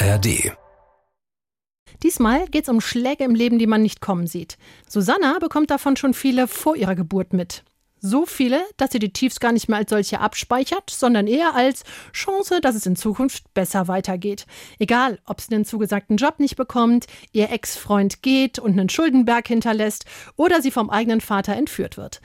ARD. Diesmal geht es um Schläge im Leben, die man nicht kommen sieht. Susanna bekommt davon schon viele vor ihrer Geburt mit. So viele, dass sie die Tiefs gar nicht mehr als solche abspeichert, sondern eher als Chance, dass es in Zukunft besser weitergeht. Egal, ob sie den zugesagten Job nicht bekommt, ihr Ex-Freund geht und einen Schuldenberg hinterlässt oder sie vom eigenen Vater entführt wird.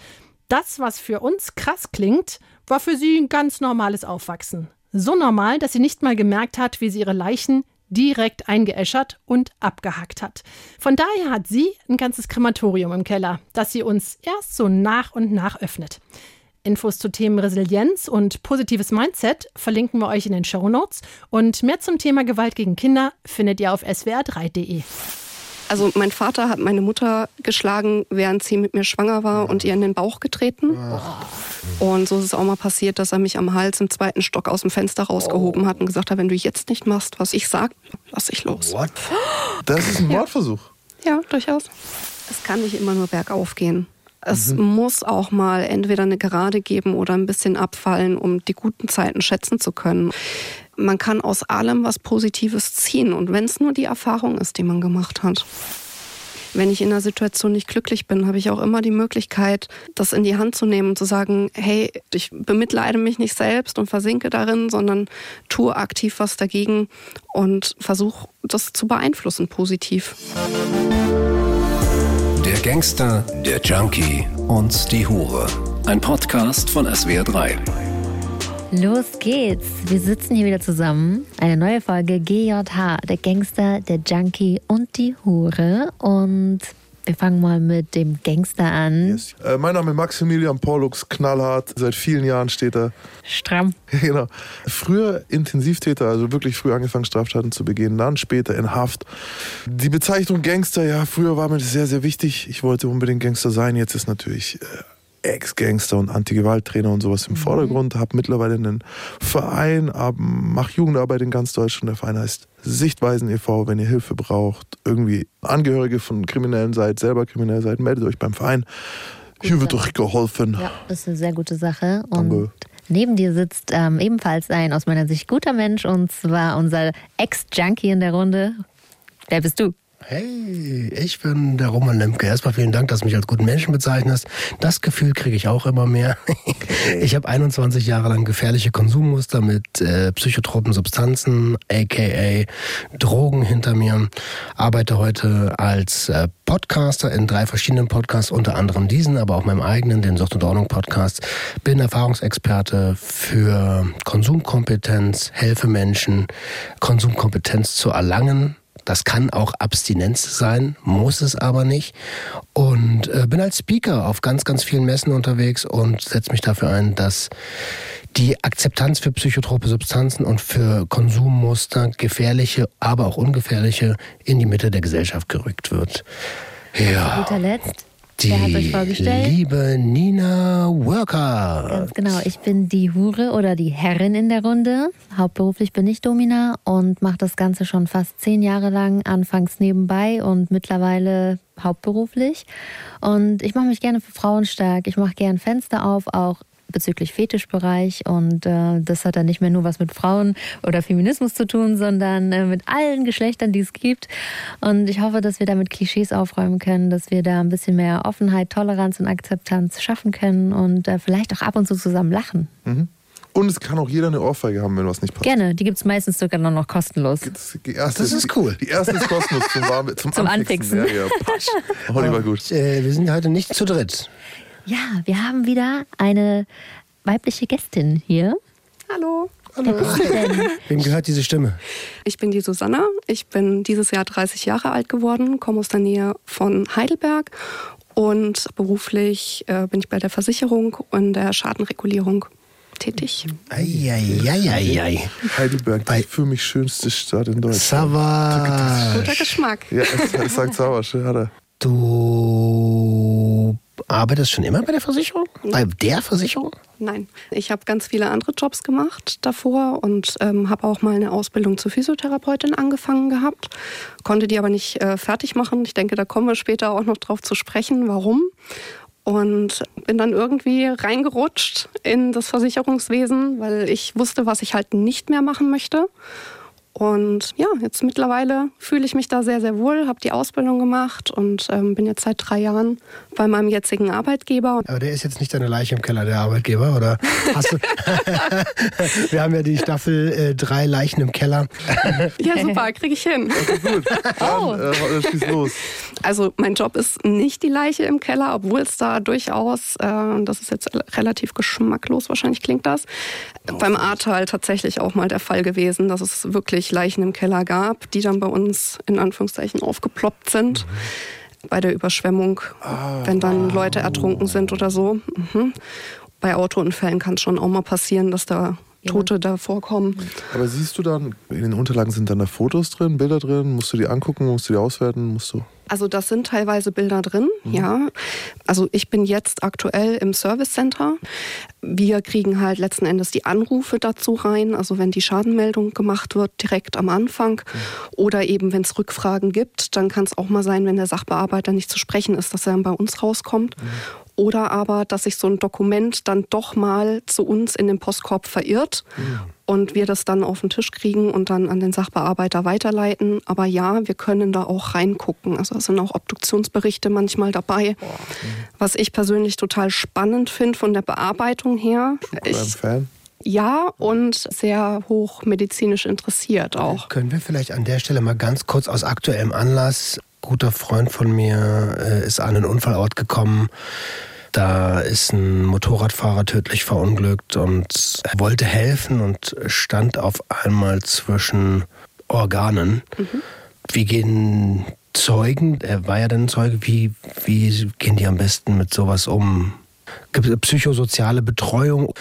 Das, was für uns krass klingt, war für sie ein ganz normales Aufwachsen. So normal, dass sie nicht mal gemerkt hat, wie sie ihre Leichen direkt eingeäschert und abgehackt hat. Von daher hat sie ein ganzes Krematorium im Keller, das sie uns erst so nach und nach öffnet. Infos zu Themen Resilienz und positives Mindset verlinken wir euch in den Show Notes und mehr zum Thema Gewalt gegen Kinder findet ihr auf swr3.de. Also mein Vater hat meine Mutter geschlagen, während sie mit mir schwanger war und ihr in den Bauch getreten. Und so ist es auch mal passiert, dass er mich am Hals im zweiten Stock aus dem Fenster rausgehoben hat und gesagt hat, wenn du jetzt nicht machst, was ich sag, lass ich los. What? Das ist ein Mordversuch. Ja, durchaus. Es kann nicht immer nur bergauf gehen. Es muss auch mal entweder eine Gerade geben oder ein bisschen abfallen, um die guten Zeiten schätzen zu können. Man kann aus allem was Positives ziehen und wenn es nur die Erfahrung ist, die man gemacht hat. Wenn ich in einer Situation nicht glücklich bin, habe ich auch immer die Möglichkeit, das in die Hand zu nehmen und zu sagen, hey, ich bemitleide mich nicht selbst und versinke darin, sondern tue aktiv was dagegen und versuche das zu beeinflussen positiv. Der Gangster, der Junkie und die Hure. Ein Podcast von SWR3. Los geht's. Wir sitzen hier wieder zusammen. Eine neue Folge GJH, der Gangster, der Junkie und die Hure. Und wir fangen mal mit dem Gangster an. Yes. Äh, mein Name ist Maximilian Pollux, knallhart. Seit vielen Jahren steht er. Stramm. genau. Früher Intensivtäter, also wirklich früh angefangen, Straftaten zu begehen, dann später in Haft. Die Bezeichnung Gangster, ja, früher war mir das sehr, sehr wichtig. Ich wollte unbedingt Gangster sein. Jetzt ist natürlich äh, Ex-Gangster und Anti-Gewalt-Trainer und sowas im Vordergrund. Habe mittlerweile einen Verein, mache Jugendarbeit in ganz Deutschland. Der Verein heißt Sichtweisen e.V. Wenn ihr Hilfe braucht, irgendwie Angehörige von Kriminellen seid, selber kriminell seid, meldet euch beim Verein. Hier wird euch geholfen. Ja, das ist eine sehr gute Sache. Und Danke. neben dir sitzt ähm, ebenfalls ein aus meiner Sicht guter Mensch und zwar unser Ex-Junkie in der Runde. Wer bist du? Hey, ich bin der Roman Lemke. Erstmal vielen Dank, dass du mich als guten Menschen bezeichnest. Das Gefühl kriege ich auch immer mehr. Ich habe 21 Jahre lang gefährliche Konsummuster mit äh, psychotropen Substanzen, aka Drogen hinter mir. Arbeite heute als äh, Podcaster in drei verschiedenen Podcasts, unter anderem diesen, aber auch meinem eigenen, den Sucht und Ordnung Podcast. Bin Erfahrungsexperte für Konsumkompetenz, helfe Menschen, Konsumkompetenz zu erlangen. Das kann auch Abstinenz sein, muss es aber nicht. Und äh, bin als Speaker auf ganz, ganz vielen Messen unterwegs und setze mich dafür ein, dass die Akzeptanz für psychotrope Substanzen und für Konsummuster, gefährliche, aber auch ungefährliche, in die Mitte der Gesellschaft gerückt wird. Zu Ja, guter Letzt. Die Wer hat euch vorgestellt? liebe Nina Worker. Ganz genau, ich bin die Hure oder die Herrin in der Runde. Hauptberuflich bin ich Domina und mache das Ganze schon fast zehn Jahre lang, anfangs nebenbei und mittlerweile hauptberuflich. Und ich mache mich gerne für Frauen stark. Ich mache gern Fenster auf, auch bezüglich Fetischbereich und äh, das hat dann nicht mehr nur was mit Frauen oder Feminismus zu tun, sondern äh, mit allen Geschlechtern, die es gibt. Und ich hoffe, dass wir damit Klischees aufräumen können, dass wir da ein bisschen mehr Offenheit, Toleranz und Akzeptanz schaffen können und äh, vielleicht auch ab und zu zusammen lachen. Und es kann auch jeder eine Ohrfeige haben, wenn was nicht passt. Gerne, die gibt es meistens sogar noch, noch kostenlos. Erste, Das ist cool. Die erste ist kostenlos zum, zum, Zum Anfixen. Anfixen. Ja, ja. Oliver, gut. Äh, wir sind heute nicht zu dritt. Ja, wir haben wieder eine weibliche Gästin hier. Hallo. Wer bist du denn? Wem gehört diese Stimme? Ich bin die Susanna. Ich bin dieses Jahr 30 Jahre alt geworden, komme aus der Nähe von Heidelberg und beruflich äh, bin ich bei der Versicherung und der Schadenregulierung tätig. Eieieiei. Heidelberg, Bei- die für mich schönste Stadt in Deutschland. Savage. Guter Geschmack. Ja, es, es sagt Sauersch, hat er. Du arbeitest schon immer bei der Versicherung? Bei der Versicherung? Nein, ich habe ganz viele andere Jobs gemacht davor und ähm, habe auch mal eine Ausbildung zur Physiotherapeutin angefangen gehabt, konnte die aber nicht äh, fertig machen. Ich denke, da kommen wir später auch noch drauf zu sprechen, warum. Und bin dann irgendwie reingerutscht in das Versicherungswesen, weil ich wusste, was ich halt nicht mehr machen möchte. Und ja, jetzt mittlerweile fühle ich mich da sehr, sehr wohl, habe die Ausbildung gemacht und ähm, bin jetzt seit drei Jahren bei meinem jetzigen Arbeitgeber. Aber der ist jetzt nicht deine Leiche im Keller, der Arbeitgeber, oder? Hast du Wir haben ja die Staffel äh, drei Leichen im Keller. ja, super, kriege ich hin. Okay, gut. Dann Oh. äh, schieß los. Also mein Job ist nicht die Leiche im Keller, obwohl es da durchaus, äh, das ist jetzt relativ geschmacklos, wahrscheinlich klingt das, beim Ahrtal tatsächlich auch mal der Fall gewesen, dass es wirklich Leichen im Keller gab, die dann bei uns in Anführungszeichen aufgeploppt sind. Bei der Überschwemmung, wenn dann Leute ertrunken sind oder so. Mhm. Bei Autounfällen kann es schon auch mal passieren, dass da Tote da vorkommen. Aber siehst du dann, in den Unterlagen sind dann da Fotos drin, Bilder drin? Musst du die angucken, musst du die auswerten, musst du. Also das sind teilweise Bilder drin, ja. Also ich bin jetzt aktuell im Service Center. Wir kriegen halt letzten Endes die Anrufe dazu rein, also wenn die Schadenmeldung gemacht wird, direkt am Anfang. Oder eben, wenn es Rückfragen gibt, dann kann es auch mal sein, wenn der Sachbearbeiter nicht zu sprechen ist, dass er dann bei uns rauskommt. Oder aber, dass sich so ein Dokument dann doch mal zu uns in den Postkorb verirrt und wir das dann auf den Tisch kriegen und dann an den Sachbearbeiter weiterleiten. Aber ja, wir können da auch reingucken. Also es sind auch Obduktionsberichte manchmal dabei. Was ich persönlich total spannend finde von der Bearbeitung her. Beim Ich, Fan? ja, und sehr hoch medizinisch interessiert auch. Können wir vielleicht an der Stelle mal ganz kurz aus aktuellem Anlass, guter Freund von mir äh, ist an einen Unfallort gekommen. Da ist ein Motorradfahrer tödlich verunglückt und er wollte helfen und stand auf einmal zwischen Organen. Wie gehen Zeugen, er war ja dann Zeuge, wie, wie gehen die am besten mit sowas um? Gibt es psychosoziale Betreuung?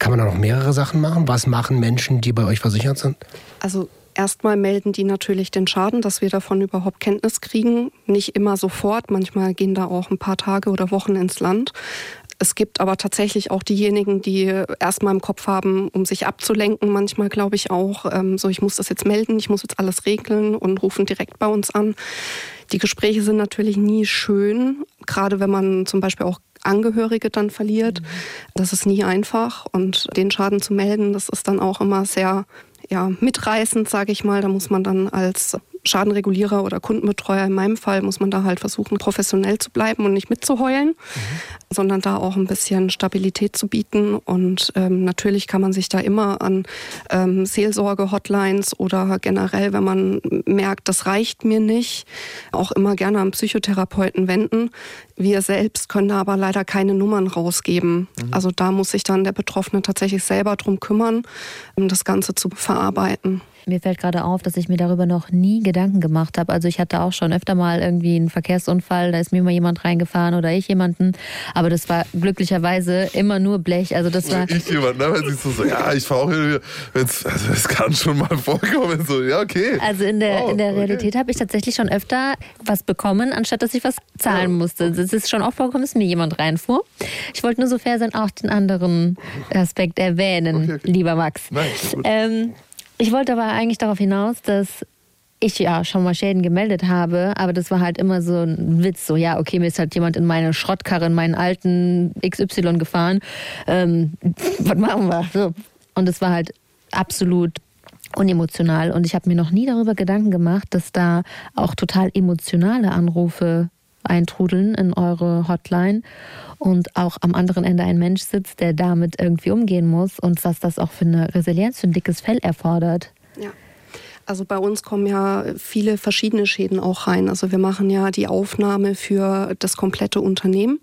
Kann man da noch mehrere Sachen machen? Was machen Menschen, die bei euch versichert sind? Also erstmal melden die natürlich den Schaden, dass wir davon überhaupt Kenntnis kriegen. Nicht immer sofort, manchmal gehen da auch ein paar Tage oder Wochen ins Land. Es gibt aber tatsächlich auch diejenigen, die erstmal im Kopf haben, um sich abzulenken, manchmal glaube ich auch, ähm, so ich muss das jetzt melden, ich muss jetzt alles regeln und rufen direkt bei uns an. Die Gespräche sind natürlich nie schön, gerade wenn man zum Beispiel auch Angehörige dann verliert. Das ist nie einfach und den Schaden zu melden, das ist dann auch immer sehr ja, mitreißend, sage ich mal. Da muss man dann als Schadenregulierer oder Kundenbetreuer in meinem Fall muss man da halt versuchen, professionell zu bleiben und nicht mitzuheulen, sondern da auch ein bisschen Stabilität zu bieten. Und ähm, natürlich kann man sich da immer an ähm, Seelsorge-Hotlines oder generell, wenn man merkt, das reicht mir nicht, auch immer gerne an Psychotherapeuten wenden. Wir selbst können da aber leider keine Nummern rausgeben. Also da muss sich dann der Betroffene tatsächlich selber drum kümmern, um das Ganze zu verarbeiten. Mir fällt gerade auf, dass ich mir darüber noch nie Gedanken gemacht habe. Also ich hatte auch schon öfter mal irgendwie einen Verkehrsunfall, da ist mir mal jemand reingefahren oder ich jemanden. Aber das war glücklicherweise immer nur Blech. Also das war. Ich jemand, ne? Wenn du so, ja, ich fahre auch hier, wenn's, also es kann schon mal vorkommen, so, ja, okay. Also in der, Oh, in der okay. Realität habe ich tatsächlich schon öfter was bekommen, anstatt dass ich was zahlen musste. Es ist schon auch vorgekommen, dass mir jemand reinfuhr. Ich wollte nur so fair sein, auch den anderen Aspekt erwähnen, Okay, okay. lieber Max. Nein. Ähm, ich wollte aber eigentlich darauf hinaus, dass ich ja schon mal Schäden gemeldet habe, aber das war halt immer so ein Witz, so ja, okay, mir ist halt jemand in meine Schrottkarre, in meinen alten XY gefahren. Ähm, was machen wir? So. Und es war halt absolut unemotional und ich habe mir noch nie darüber Gedanken gemacht, dass da auch total emotionale Anrufe eintrudeln in eure Hotline und auch am anderen Ende ein Mensch sitzt, der damit irgendwie umgehen muss und was das auch für eine Resilienz, für ein dickes Fell erfordert. Ja. Also bei uns kommen ja viele verschiedene Schäden auch rein. Also wir machen ja die Aufnahme für das komplette Unternehmen.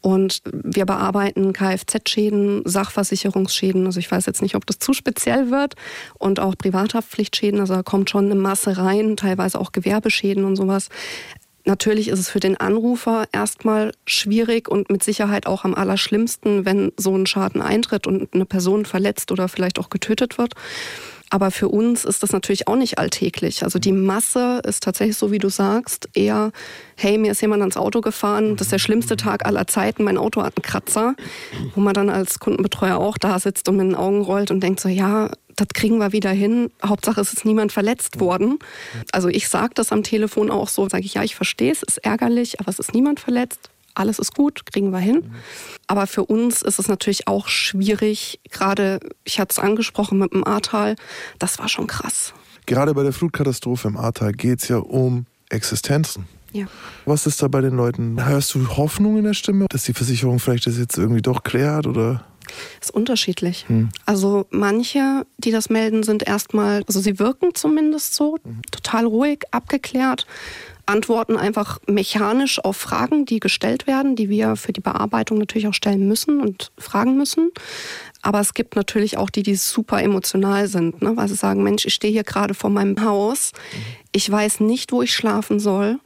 Und wir bearbeiten Kfz-Schäden, Sachversicherungsschäden. Also ich weiß jetzt nicht, ob das zu speziell wird. Und auch Privathaftpflichtschäden. Also da kommt schon eine Masse rein, teilweise auch Gewerbeschäden und sowas. Natürlich ist es für den Anrufer erstmal schwierig und mit Sicherheit auch am allerschlimmsten, wenn so ein Schaden eintritt und eine Person verletzt oder vielleicht auch getötet wird. Aber für uns ist das natürlich auch nicht alltäglich. Also die Masse ist tatsächlich so, wie du sagst, eher, hey, mir ist jemand ans Auto gefahren, das ist der schlimmste Tag aller Zeiten, mein Auto hat einen Kratzer, wo man dann als Kundenbetreuer auch da sitzt und mit den Augen rollt und denkt so, ja, das kriegen wir wieder hin. Hauptsache, es ist niemand verletzt worden. Also ich sage das am Telefon auch so, sage ich, ja, ich verstehe es, ist ärgerlich, aber es ist niemand verletzt. Alles ist gut, kriegen wir hin. Aber für uns ist es natürlich auch schwierig, gerade, ich hatte es angesprochen mit dem Ahrtal, das war schon krass. Gerade bei der Flutkatastrophe im Ahrtal geht es ja um Existenzen. Ja. Was ist da bei den Leuten? Hörst du Hoffnung in der Stimme, dass die Versicherung vielleicht das jetzt irgendwie doch klärt oder? Ist unterschiedlich. Hm. Also manche, die das melden, sind erstmal, also sie wirken zumindest so, hm. total ruhig, abgeklärt, antworten einfach mechanisch auf Fragen, die gestellt werden, die wir für die Bearbeitung natürlich auch stellen müssen und fragen müssen. Aber es gibt natürlich auch die, die super emotional sind, ne? weil sie sagen, Mensch, ich stehe hier gerade vor meinem Haus, ich weiß nicht, wo ich schlafen soll,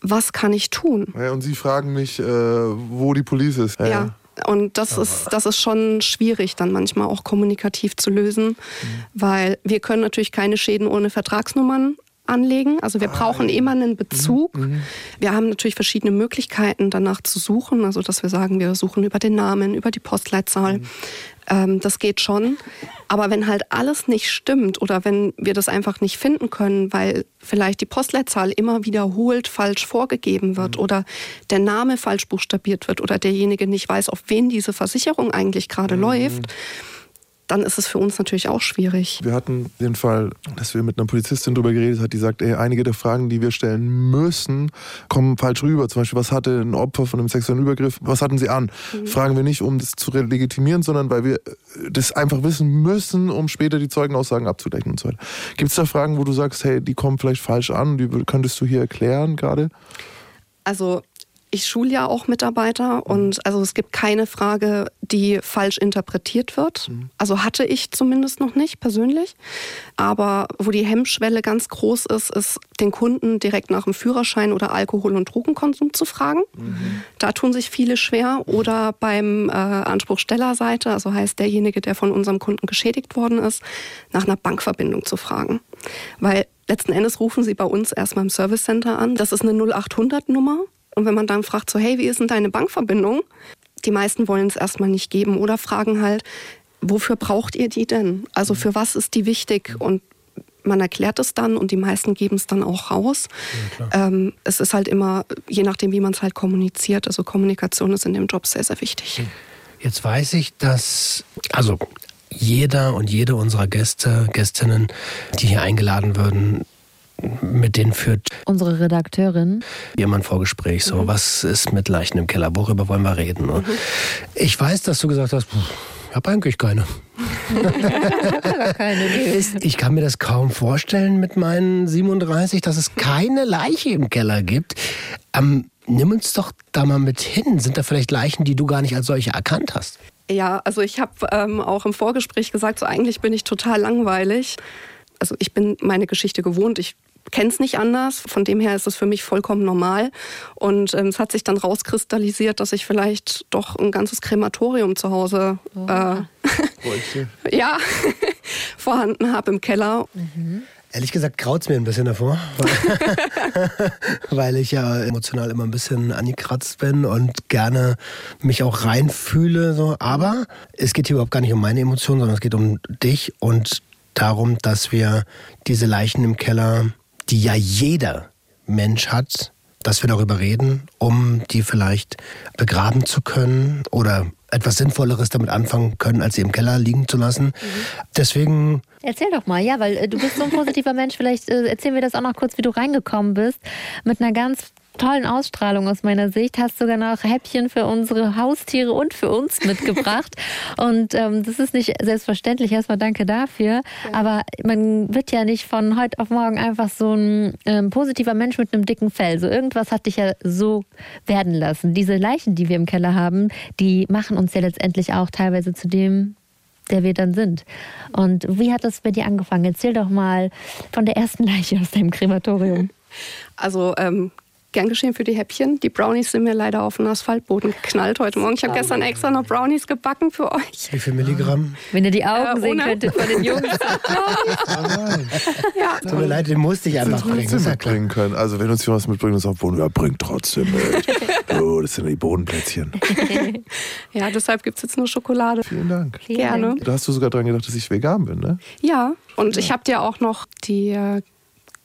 was kann ich tun? Ja, und sie fragen mich, äh, wo die Polizei ist. Ja. ja. Und das ist, das ist schon schwierig, dann manchmal auch kommunikativ zu lösen, mhm. weil wir können natürlich keine Schäden ohne Vertragsnummern anlegen. Also wir brauchen immer einen Bezug. Mhm. mhm. Wir haben natürlich verschiedene Möglichkeiten, danach zu suchen. Also dass wir sagen, wir suchen über den Namen, über die Postleitzahl. Mhm. Ähm, das geht schon. Aber wenn halt alles nicht stimmt oder wenn wir das einfach nicht finden können, weil vielleicht die Postleitzahl immer wiederholt falsch vorgegeben wird mhm. oder der Name falsch buchstabiert wird oder derjenige nicht weiß, auf wen diese Versicherung eigentlich gerade mhm. läuft, dann ist es für uns natürlich auch schwierig. Wir hatten den Fall, dass wir mit einer Polizistin darüber geredet haben, die sagt, ey, einige der Fragen, die wir stellen müssen, kommen falsch rüber. Zum Beispiel, was hatte ein Opfer von einem sexuellen Übergriff, was hatten sie an? Mhm. Fragen wir nicht, um das zu legitimieren, sondern weil wir das einfach wissen müssen, um später die Zeugenaussagen abzudecken und so weiter. Gibt es da Fragen, wo du sagst, hey, die kommen vielleicht falsch an, die könntest du hier erklären gerade? Also ich schule ja auch Mitarbeiter mhm. und also es gibt keine Frage, die falsch interpretiert wird. Mhm. Also hatte ich zumindest noch nicht persönlich. Aber wo die Hemmschwelle ganz groß ist, ist den Kunden direkt nach dem Führerschein oder Alkohol- und Drogenkonsum zu fragen. Mhm. Da tun sich viele schwer. Oder beim äh, Anspruchstellerseite, also heißt derjenige, der von unserem Kunden geschädigt worden ist, nach einer Bankverbindung zu fragen. Weil letzten Endes rufen sie bei uns erstmal im Service Center an. Das ist eine 0800 Nummer. Und wenn man dann fragt, so, hey, wie ist denn deine Bankverbindung? Die meisten wollen es erstmal nicht geben oder fragen halt, wofür braucht ihr die denn? Also für was ist die wichtig? Und man erklärt es dann und die meisten geben es dann auch raus. Ja, ähm, es ist halt immer, je nachdem, wie man es halt kommuniziert. Also Kommunikation ist in dem Job sehr, sehr wichtig. Jetzt weiß ich, dass, also jeder und jede unserer Gäste, Gästinnen, die hier eingeladen würden, mit denen führt unsere Redakteurin jemand Vorgespräch. So, mhm. was ist mit Leichen im Keller? Worüber wollen wir reden? Mhm. Ich weiß, dass du gesagt hast, ich habe eigentlich keine. keine ich kann mir das kaum vorstellen mit meinen 37, dass es keine Leiche im Keller gibt. Ähm, nimm uns doch da mal mit hin. Sind da vielleicht Leichen, die du gar nicht als solche erkannt hast? Ja, also ich habe ähm, auch im Vorgespräch gesagt, so eigentlich bin ich total langweilig. Also ich bin meine Geschichte gewohnt. Ich kenne es nicht anders. Von dem her ist es für mich vollkommen normal. Und ähm, es hat sich dann rauskristallisiert, dass ich vielleicht doch ein ganzes Krematorium zu Hause oh. äh, ja, vorhanden habe im Keller. Mhm. Ehrlich gesagt kraut es mir ein bisschen davor, weil, weil, ich ja emotional immer ein bisschen angekratzt bin und gerne mich auch reinfühle. So. Aber es geht hier überhaupt gar nicht um meine Emotionen, sondern es geht um dich und darum, dass wir diese Leichen im Keller die ja jeder Mensch hat, dass wir darüber reden, um die vielleicht begraben zu können oder etwas Sinnvolleres damit anfangen können, als sie im Keller liegen zu lassen. Mhm. Deswegen. Erzähl doch mal, ja, weil äh, du bist so ein positiver Mensch. Vielleicht äh, erzählen wir das auch noch kurz, wie du reingekommen bist. Mit einer ganz tollen Ausstrahlung aus meiner Sicht. Hast sogar noch Häppchen für unsere Haustiere und für uns mitgebracht. und ähm, das ist nicht selbstverständlich. Erstmal danke dafür. Ja. Aber man wird ja nicht von heute auf morgen einfach so ein ähm, positiver Mensch mit einem dicken Fell. So irgendwas hat dich ja so werden lassen. Diese Leichen, die wir im Keller haben, die machen uns ja letztendlich auch teilweise zu dem, der wir dann sind. Und wie hat das bei dir angefangen? Erzähl doch mal von der ersten Leiche aus deinem Krematorium. Also ähm, Gern geschehen für die Häppchen. Die Brownies sind mir leider auf den Asphaltboden geknallt heute Morgen. Ich habe gestern extra noch Brownies gebacken für euch. Wie viel Milligramm? Wenn ihr die Augen äh, sehen könntet von den Jungs. ja. Tut mir leid, den musste ich einfach bringen. Das mitbringen können. Also wenn uns hier was mitbringt, ist auf Boden, ja, bringt trotzdem mit. oh, das sind die Bodenplätzchen. ja, deshalb gibt es jetzt nur Schokolade. Vielen Dank. Gerne. Da hast du sogar dran gedacht, dass ich vegan bin, ne? Ja, und ja. ich habe dir auch noch die äh,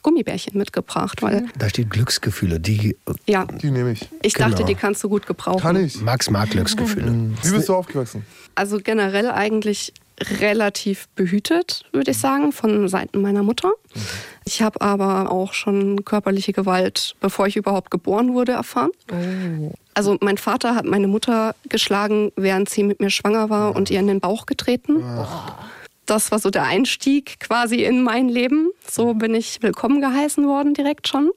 Gummibärchen mitgebracht. Weil da steht Glücksgefühle. Die, ja. die nehme ich. Ich genau. dachte, die kannst du gut gebrauchen. Kann ich. Max mag Glücksgefühle. Wie bist du aufgewachsen? Also generell eigentlich relativ behütet, würde ich sagen, von Seiten meiner Mutter. Ich habe aber auch schon körperliche Gewalt, bevor ich überhaupt geboren wurde, erfahren. Oh. Also mein Vater hat meine Mutter geschlagen, während sie mit mir schwanger war und ihr in den Bauch getreten. Oh. Das war so der Einstieg quasi in mein Leben. So bin ich willkommen geheißen worden direkt schon.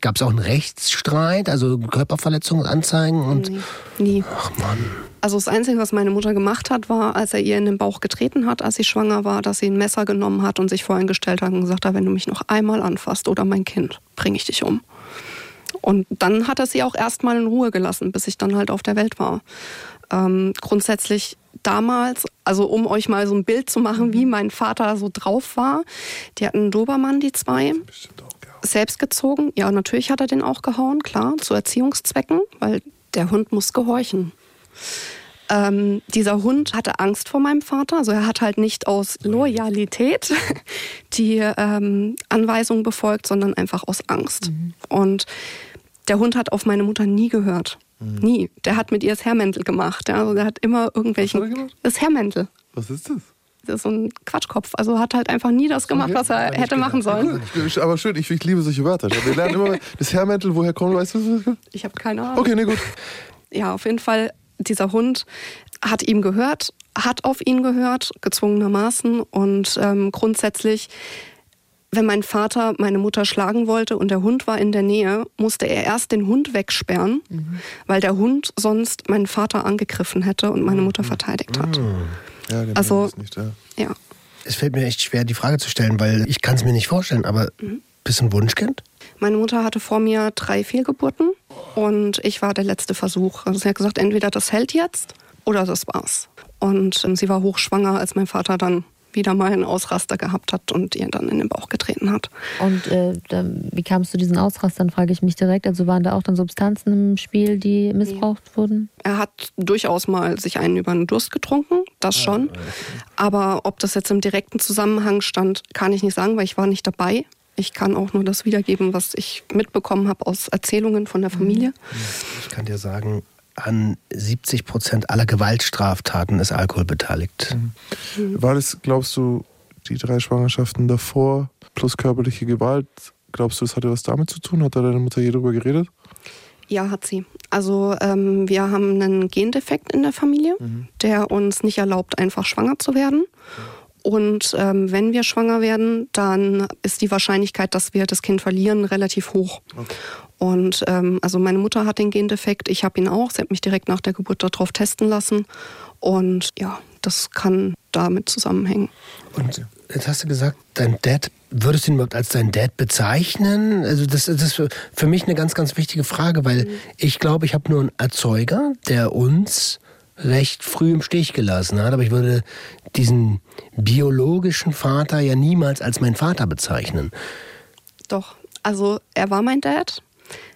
Gab es auch einen Rechtsstreit, also Körperverletzungsanzeigen und. Nee, nie. Ach Mann. Also das Einzige, was meine Mutter gemacht hat, war, als er ihr in den Bauch getreten hat, als sie schwanger war, dass sie ein Messer genommen hat und sich vorhin gestellt hat und gesagt hat, wenn du mich noch einmal anfasst oder mein Kind, bringe ich dich um. Und dann hat er sie auch erstmal in Ruhe gelassen, bis ich dann halt auf der Welt war. Ähm, grundsätzlich damals, also um euch mal so ein Bild zu machen, wie mein Vater so drauf war, die hatten einen Dobermann, die zwei. Selbst gezogen, ja, natürlich hat er den auch gehauen, klar, zu Erziehungszwecken, weil der Hund muss gehorchen. Ähm, dieser Hund hatte Angst vor meinem Vater, also er hat halt nicht aus Loyalität die ähm, Anweisungen befolgt, sondern einfach aus Angst. Mhm. Und der Hund hat auf meine Mutter nie gehört. Mhm. Nie. Der hat mit ihr das Herrmäntel gemacht. Ja? Also der hat immer irgendwelchen. Was hat das Herrmäntel. Was ist das? Das ist so ein Quatschkopf. Also hat halt einfach nie das gemacht, was er hätte machen sollen. Aber schön, ich, ich liebe solche Wörter. Wir lernen immer das Herrmäntel, woher kommt, weißt du? Ich habe keine Ahnung. Okay, nee, gut. Ja, auf jeden Fall dieser Hund hat ihm gehört, hat auf ihn gehört, gezwungenermaßen. Und ähm, grundsätzlich, wenn mein Vater meine Mutter schlagen wollte und der Hund war in der Nähe, musste er erst den Hund wegsperren, mhm. weil der Hund sonst meinen Vater angegriffen hätte und meine Mutter mhm. verteidigt hat. Mhm. Ja, genau, also, nicht, ja. ja. Es fällt mir echt schwer, die Frage zu stellen, weil ich kann es mir nicht vorstellen, aber mhm. bist du ein Wunschkind? Meine Mutter hatte vor mir drei Fehlgeburten und ich war der letzte Versuch. Also sie hat gesagt, entweder das hält jetzt oder das war's. Und ähm, sie war hochschwanger, als mein Vater dann wieder mal einen Ausraster gehabt hat und ihr dann in den Bauch getreten hat. Und äh, da, wie kam es zu diesen Ausrastern, frage ich mich direkt. Also waren da auch dann Substanzen im Spiel, die missbraucht nee. wurden? Er hat durchaus mal sich einen über den Durst getrunken, das ah, schon. Aber ob das jetzt im direkten Zusammenhang stand, kann ich nicht sagen, weil ich war nicht dabei. Ich kann auch nur das wiedergeben, was ich mitbekommen habe aus Erzählungen von der Familie. Ich kann dir sagen, an 70 Prozent aller Gewaltstraftaten ist Alkohol beteiligt. Mhm. War das, glaubst du, die drei Schwangerschaften davor plus körperliche Gewalt, glaubst du, das hatte was damit zu tun? Hat da deine Mutter je drüber geredet? Ja, hat sie. Also ähm, wir haben einen Gendefekt in der Familie, mhm. der uns nicht erlaubt, einfach schwanger zu werden. Und ähm, wenn wir schwanger werden, dann ist die Wahrscheinlichkeit, dass wir das Kind verlieren, relativ hoch. Okay. Und ähm, also meine Mutter hat den Gendefekt, ich habe ihn auch. Sie hat mich direkt nach der Geburt darauf testen lassen. Und ja, das kann damit zusammenhängen. Und jetzt hast du gesagt, dein Dad, würdest du ihn überhaupt als dein Dad bezeichnen? Also das, das ist für mich eine ganz, ganz wichtige Frage, weil mhm. ich glaube, ich habe nur einen Erzeuger, der uns recht früh im Stich gelassen hat. Aber ich würde diesen biologischen Vater ja niemals als mein Vater bezeichnen. Doch, also er war mein Dad.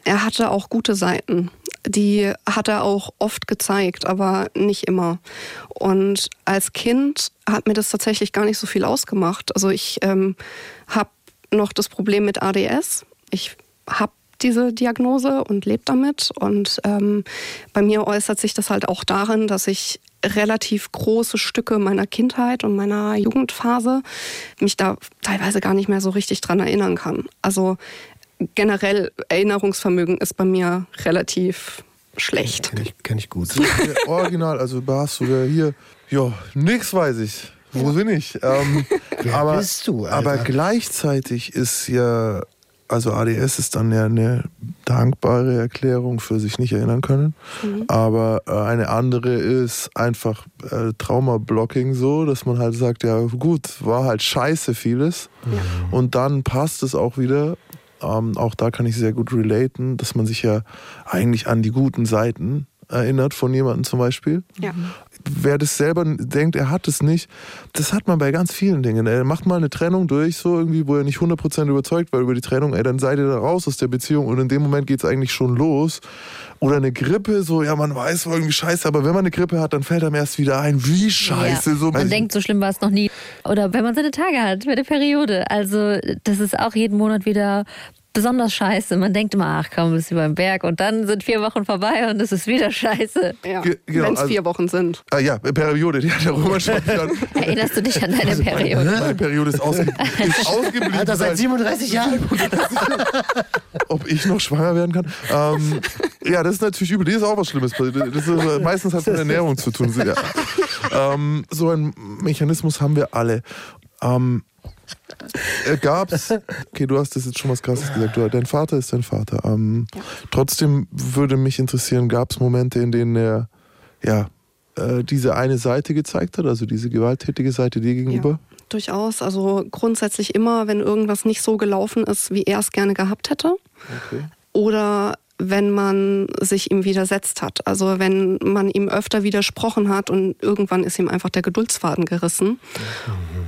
Er hatte auch gute Seiten. Die hat er auch oft gezeigt, aber nicht immer. Und als Kind hat mir das tatsächlich gar nicht so viel ausgemacht. Also ich ähm, habe noch das Problem mit ADS. Ich habe diese Diagnose und lebe damit. Und ähm, bei mir äußert sich das halt auch darin, dass ich relativ große Stücke meiner Kindheit und meiner Jugendphase mich da teilweise gar nicht mehr so richtig dran erinnern kann. Also generell Erinnerungsvermögen ist bei mir relativ schlecht. Kenn ich, kenn ich gut. Original, also hast du ja hier, ja, nix weiß ich. Wo bin ich? Ähm, Wer aber, bist du? Alter? Aber gleichzeitig ist ja, also ADS ist dann ja eine dankbare Erklärung für sich nicht erinnern können. Mhm. Aber äh, eine andere ist einfach äh, Trauma-Blocking so, dass man halt sagt, ja gut, war halt scheiße vieles. Ja. Und dann passt es auch wieder ähm, auch da kann ich sehr gut relaten, dass man sich ja eigentlich an die guten Seiten erinnert von jemandem zum Beispiel. Ja. Wer das selber denkt, er hat es nicht, das hat man bei ganz vielen Dingen. Er macht mal eine Trennung durch, so irgendwie, wo er nicht 100% überzeugt war über die Trennung, ey, dann seid ihr da raus aus der Beziehung und in dem Moment geht es eigentlich schon los. Oder eine Grippe, so, ja, man weiß, irgendwie scheiße, aber wenn man eine Grippe hat, dann fällt einem erst wieder ein, wie scheiße. Ja. So, man denkt, so schlimm war es noch nie. Oder wenn man seine Tage hat, mit der Periode. Also, das ist auch jeden Monat wieder besonders scheiße. Man denkt immer, ach komm, bist du beim Berg und dann sind vier Wochen vorbei und es ist wieder scheiße. Ja, Ge- genau, wenn es also- vier Wochen sind. Ah ja, Periode, die hat der Roman schon. Erinnerst du dich an deine Periode? Meine Periode ist, ausge ist ausgeblieben. Alter, seit seit 37 Jahren. ob ich noch schwanger werden kann. Ähm, ja, das ist natürlich übel. Das ist auch was Schlimmes. Das ist, äh, meistens hat es mit Ernährung zu tun. Ja. Ähm, so einen Mechanismus haben wir alle. Ähm, äh, gab's, okay, du hast das jetzt schon was krasses gesagt. Du, dein Vater ist dein Vater. Ähm, Trotzdem würde mich interessieren, gab es Momente, in denen er ja äh, diese eine Seite gezeigt hat, also diese gewalttätige Seite dir gegenüber? Durchaus. Also grundsätzlich immer, wenn irgendwas nicht so gelaufen ist, wie er es gerne gehabt hätte. Okay. Oder wenn man sich ihm widersetzt hat. Also wenn man ihm öfter widersprochen hat und irgendwann ist ihm einfach der Geduldsfaden gerissen.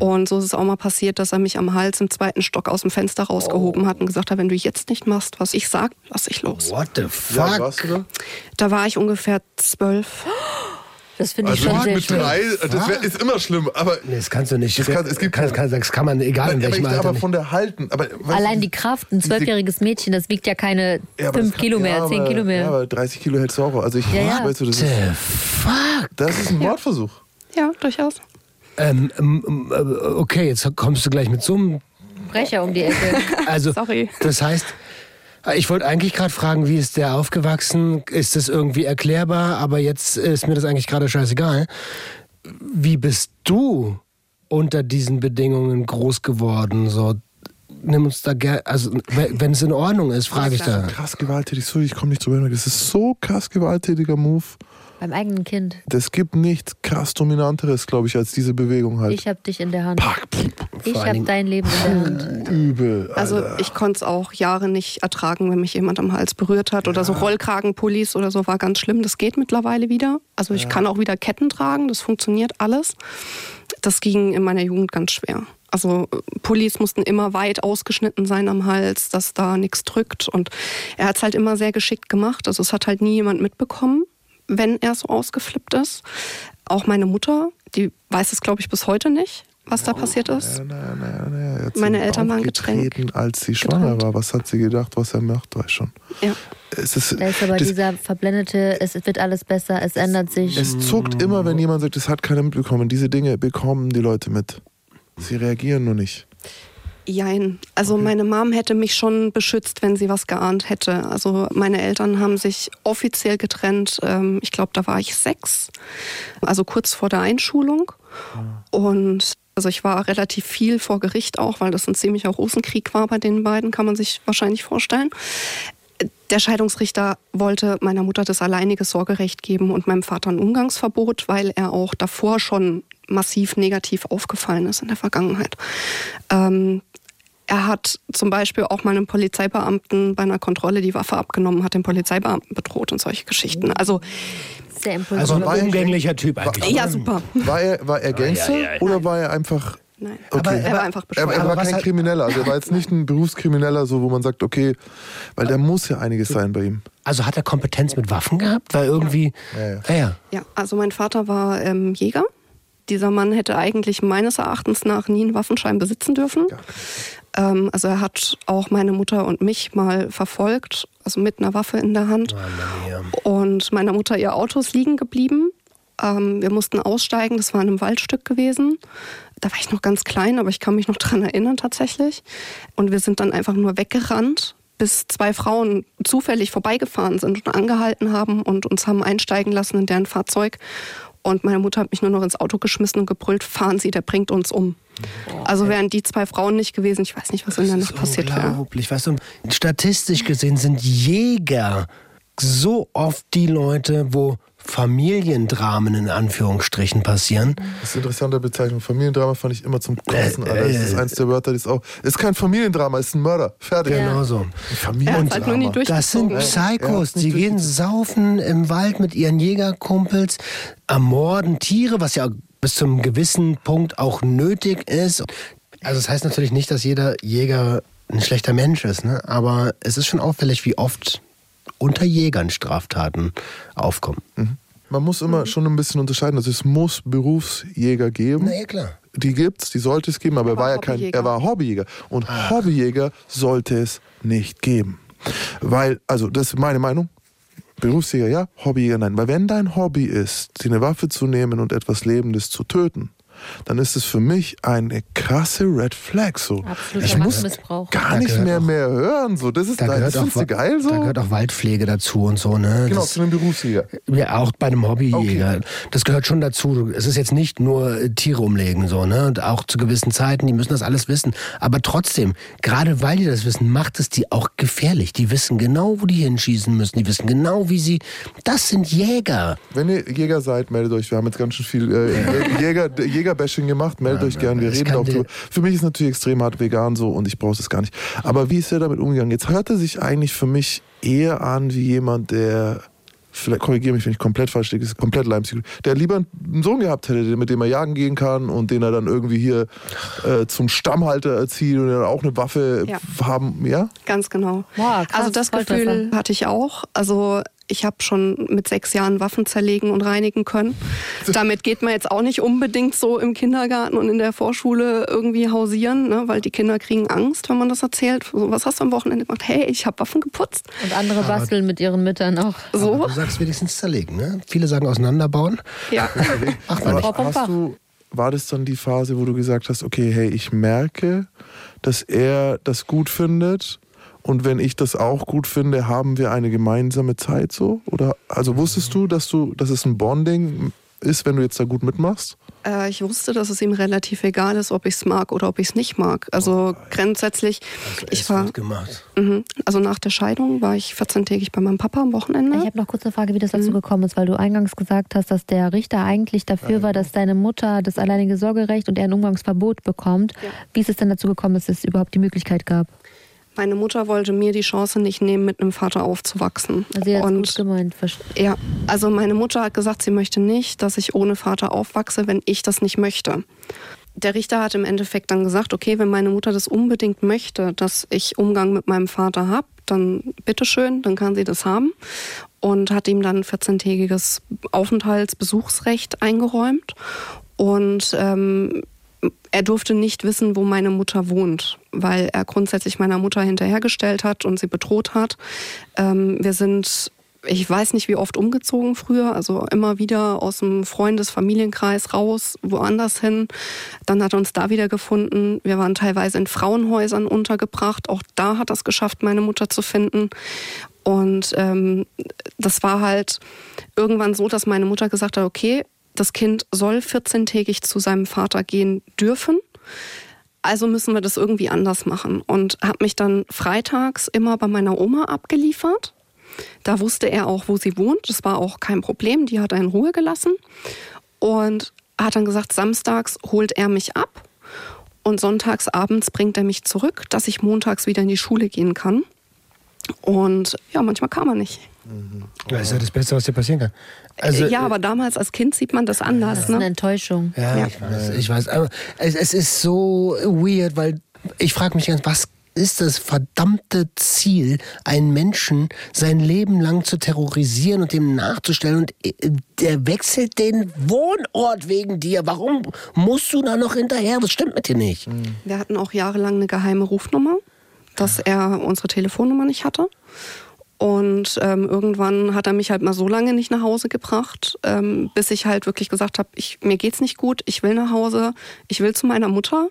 Und so ist es auch mal passiert, dass er mich am Hals im zweiten Stock aus dem Fenster rausgehoben hat und gesagt hat, wenn du jetzt nicht machst, was ich sag, lass ich los. What the Ja, fuck? warst du da? Da war ich ungefähr zwölf. Das finde ich Also schon sehr mit schlimm. drei, das wär, ist immer schlimm, aber Nee, das kannst du nicht. Das kann- es gibt- kann, kann, das kann man, egal in aber, welchem Alter. aber von der Halten. Aber, Allein die Kraft, ein zwölfjähriges Mädchen, das wiegt ja keine Ja, fünf kann- Kilo mehr, ja, zehn aber, Kilo mehr. Ja, aber 30 Kilo hältst du auch. Also ich, Ja, ja. weißt du, das ist, fuck? das ist ein Mordversuch. Ja, durchaus. Ähm, ähm, äh, okay, jetzt kommst du gleich mit so einem. Brecher um die Ecke. Also, Sorry. das heißt, ich wollte eigentlich gerade fragen, wie ist der aufgewachsen? Ist das irgendwie erklärbar? Aber jetzt ist mir das eigentlich gerade scheißegal. Wie bist du unter diesen Bedingungen groß geworden? So, nimm uns da gerne, also wenn es in Ordnung ist, frage ich da. Krass gewalttätig. So, ich komme nicht drüber hinweg. Das ist so krass gewalttätiger Move. Beim eigenen Kind. Das gibt nichts krass Dominanteres, glaube ich, als diese Bewegung halt. Ich hab dich in der Hand. Pack, pff, Ich Vor allen hab Dingen- dein Leben in der Hand. übel. Also Alter. ich konnte es auch Jahre nicht ertragen, wenn mich jemand am Hals berührt hat oder so Rollkragenpullis oder so war ganz schlimm. Das geht mittlerweile wieder. Also ich kann auch wieder Ketten tragen, das funktioniert alles. Das ging in meiner Jugend ganz schwer. Also Pullis mussten immer weit ausgeschnitten sein am Hals, dass da nichts drückt. Und er hat es halt immer sehr geschickt gemacht. Also es hat halt nie jemand mitbekommen, wenn er so ausgeflippt ist. Auch meine Mutter, die weiß es, glaube ich, bis heute nicht, was da passiert ist. Naja, naja. Er hat Meine Eltern waren getränkt. getreten, als sie schwanger Getrennt. war. Was hat sie gedacht, was er macht, weiß schon. Ja. Es ist, Da ist aber das, dieser verblendete, es wird alles besser, es ändert sich. Es zuckt immer, wenn jemand sagt, das hat keiner mitbekommen. Diese Dinge bekommen die Leute mit. Sie reagieren nur nicht. Jein. Also meine Mom hätte mich schon beschützt, wenn sie was geahnt hätte. Also meine Eltern haben sich offiziell getrennt. Ähm, ich glaube, da war ich sechs. Also kurz vor der Einschulung. Und also ich war relativ viel vor Gericht auch, weil das ein ziemlicher Rosenkrieg war bei den beiden, kann man sich wahrscheinlich vorstellen. Der Scheidungsrichter wollte meiner Mutter das alleinige Sorgerecht geben und meinem Vater ein Umgangsverbot, weil er auch davor schon massiv negativ aufgefallen ist in der Vergangenheit. Ähm, er hat zum Beispiel auch mal einem Polizeibeamten bei einer Kontrolle die Waffe abgenommen, hat den Polizeibeamten bedroht und solche Geschichten. Also Sehr impulsiv. Also ein war er- umgänglicher Typ eigentlich. ja, super. War er, war er Gangster ja, ja. oder war er einfach. Nein, Okay. er war einfach Er, bescheuert. er Aber war kein hat- Krimineller, also er war jetzt nicht ein Berufskrimineller, so wo man sagt, okay, weil da muss ja einiges sein bei ihm. Also hat er Kompetenz mit Waffen gehabt? Weil irgendwie. Ja, ja. Ja, ja. Ja, also mein Vater war ähm, Jäger. Dieser Mann hätte eigentlich meines Erachtens nach nie einen Waffenschein besitzen dürfen. Ähm, also er hat auch meine Mutter und mich mal verfolgt, also mit einer Waffe in der Hand. Und meiner Mutter ihr Auto ist liegen geblieben. Ähm, wir mussten aussteigen, das war in einem Waldstück gewesen. Da war ich noch ganz klein, aber ich kann mich noch dran erinnern tatsächlich. Und wir sind dann einfach nur weggerannt, bis zwei Frauen zufällig vorbeigefahren sind und angehalten haben und uns haben einsteigen lassen in deren Fahrzeug. Und meine Mutter hat mich nur noch ins Auto geschmissen und gebrüllt, fahren Sie, der bringt uns um. Also wären die zwei Frauen nicht gewesen, ich weiß nicht, was in der Das Nacht passiert wäre. unglaublich. Weißt du, statistisch gesehen sind Jäger so oft die Leute, wo Familiendramen in Anführungsstrichen passieren. Das ist eine interessante Bezeichnung. Familiendrama fand ich immer zum Kotzen, Äh, Alter. Das äh, ist eins der Wörter, die ist auch. Ist kein Familiendrama, ist ein Mörder. Fertig. Genau so. Familiendrama. halt Das sind Psychos, ja, die gehen saufen im Wald mit ihren Jägerkumpels, ermorden Tiere, was ja bis zum gewissen Punkt auch nötig ist. Also das heißt natürlich nicht, dass jeder Jäger ein schlechter Mensch ist, ne? aber es ist schon auffällig, wie oft unter Jägern Straftaten aufkommen. Man muss immer schon ein bisschen unterscheiden. Also es muss Berufsjäger geben. Na ja, klar. die gibt's, die sollte es geben, aber er war, ja kein, er war Hobbyjäger. Und Ach. Hobbyjäger sollte es nicht geben. Weil, also das ist meine Meinung. Berufsjäger ja, Hobbyjäger nein. Weil wenn dein Hobby ist, die eine Waffe zu nehmen und etwas Lebendes zu töten, dann ist es für mich eine krasse Red Flag. So. Absoluter ich muss gar nicht mehr mehr hören. So. Das ist da das auch, geil so. Da gehört auch Waldpflege dazu und so. Ne? Genau, das, zu einem Berufsjäger. Ja, auch bei einem Hobbyjäger. Okay. Das gehört schon dazu. Es ist jetzt nicht nur äh, Tiere umlegen, so, ne? Und auch zu gewissen Zeiten, die müssen das alles wissen. Aber trotzdem, gerade weil die das wissen, macht es die auch gefährlich. Die wissen genau, wo die hinschießen müssen. Die wissen genau, wie sie. Das sind Jäger. Wenn ihr Jäger seid, meldet euch. Wir haben jetzt ganz schön viel äh, Jäger, Jäger Jägerbashing gemacht, meldet ja, euch gern, wir reden auch drüber. Für mich ist natürlich extrem hart vegan so und ich brauche das gar nicht. Aber wie ist er damit umgegangen? Jetzt hört er sich eigentlich für mich eher an wie jemand, der vielleicht korrigiere mich, wenn ich komplett falsch liege, ist komplett Leipzig, der lieber einen Sohn gehabt hätte, mit dem er jagen gehen kann und den er dann irgendwie hier äh, zum Stammhalter erzieht und dann auch eine Waffe ja. haben, ja? Ganz genau. Wow, krass, also das Gefühl hatte ich auch. Also ich habe schon mit sechs Jahren Waffen zerlegen und reinigen können. Damit geht man jetzt auch nicht unbedingt so im Kindergarten und in der Vorschule irgendwie hausieren, ne? weil die Kinder kriegen Angst, wenn man das erzählt. So, was hast du am Wochenende gemacht? Hey, ich habe Waffen geputzt. Und andere Aber basteln mit ihren Müttern auch. So. du sagst wenigstens zerlegen, ne? Viele sagen auseinanderbauen. Ja. Ach, hast du, war das dann die Phase, wo du gesagt hast, okay, hey, ich merke, dass er das gut findet und wenn ich das auch gut finde, haben wir eine gemeinsame Zeit so? Oder also wusstest du, dass du, dass es ein Bonding ist, wenn du jetzt da gut mitmachst? Äh, ich wusste, dass es ihm relativ egal ist, ob ich es mag oder ob ich es nicht mag. Also oh, grundsätzlich, also ich war. Gemacht. Mh, also nach der Scheidung war ich 14-tägig bei meinem Papa am Wochenende. Ich habe noch kurz eine Frage, wie das dazu mhm. gekommen ist, weil du eingangs gesagt hast, dass der Richter eigentlich dafür ja, war, dass deine Mutter das alleinige Sorgerecht und er ein Umgangsverbot bekommt. Ja. Wie ist es denn dazu gekommen, dass es überhaupt die Möglichkeit gab? Meine Mutter wollte mir die Chance nicht nehmen, mit einem Vater aufzuwachsen. Also sie hat und, gut gemeint. Ja, also meine Mutter hat gesagt, sie möchte nicht, dass ich ohne Vater aufwachse, wenn ich das nicht möchte. Der Richter hat im Endeffekt dann gesagt, okay, wenn meine Mutter das unbedingt möchte, dass ich Umgang mit meinem Vater habe, dann bitteschön, dann kann sie das haben. Und hat ihm dann 14-tägiges Aufenthaltsbesuchsrecht eingeräumt. Und ähm, er durfte nicht wissen, wo meine Mutter wohnt, weil er grundsätzlich meiner Mutter hinterhergestellt hat und sie bedroht hat. Ähm, wir sind ich weiß nicht, wie oft umgezogen früher, also immer wieder aus dem Freundes-Familienkreis raus, woanders hin. Dann hat er uns da wieder gefunden. Wir waren teilweise in Frauenhäusern untergebracht. Auch da hat er es geschafft, meine Mutter zu finden. Und ähm, das war halt irgendwann so, dass meine Mutter gesagt hat, okay, das Kind soll 14-tägig zu seinem Vater gehen dürfen. Also müssen wir das irgendwie anders machen. Und habe mich dann freitags immer bei meiner Oma abgeliefert. Da wusste er auch, wo sie wohnt. Das war auch kein Problem. Die hat er in Ruhe gelassen. Und hat dann gesagt, samstags holt er mich ab. Und sonntags abends bringt er mich zurück, dass ich montags wieder in die Schule gehen kann. Und ja, manchmal kam er nicht. Mhm. Das ist ja das Beste, was dir passieren kann. Also, ja, aber damals als Kind sieht man das anders. Das ist eine ne? Enttäuschung. Ja, ja. Ich, weiß, ich weiß. Aber es, es ist so weird, weil ich frage mich ganz, was ist das verdammte Ziel, einen Menschen sein Leben lang zu terrorisieren und dem nachzustellen und äh, der wechselt den Wohnort wegen dir. Warum musst du da noch hinterher? Was stimmt mit dir nicht? Wir hatten auch jahrelang eine geheime Rufnummer, dass er unsere Telefonnummer nicht hatte. Und ähm, irgendwann hat er mich halt mal so lange nicht nach Hause gebracht, ähm, bis ich halt wirklich gesagt habe, ich, mir geht's nicht gut, ich will nach Hause, ich will zu meiner Mutter.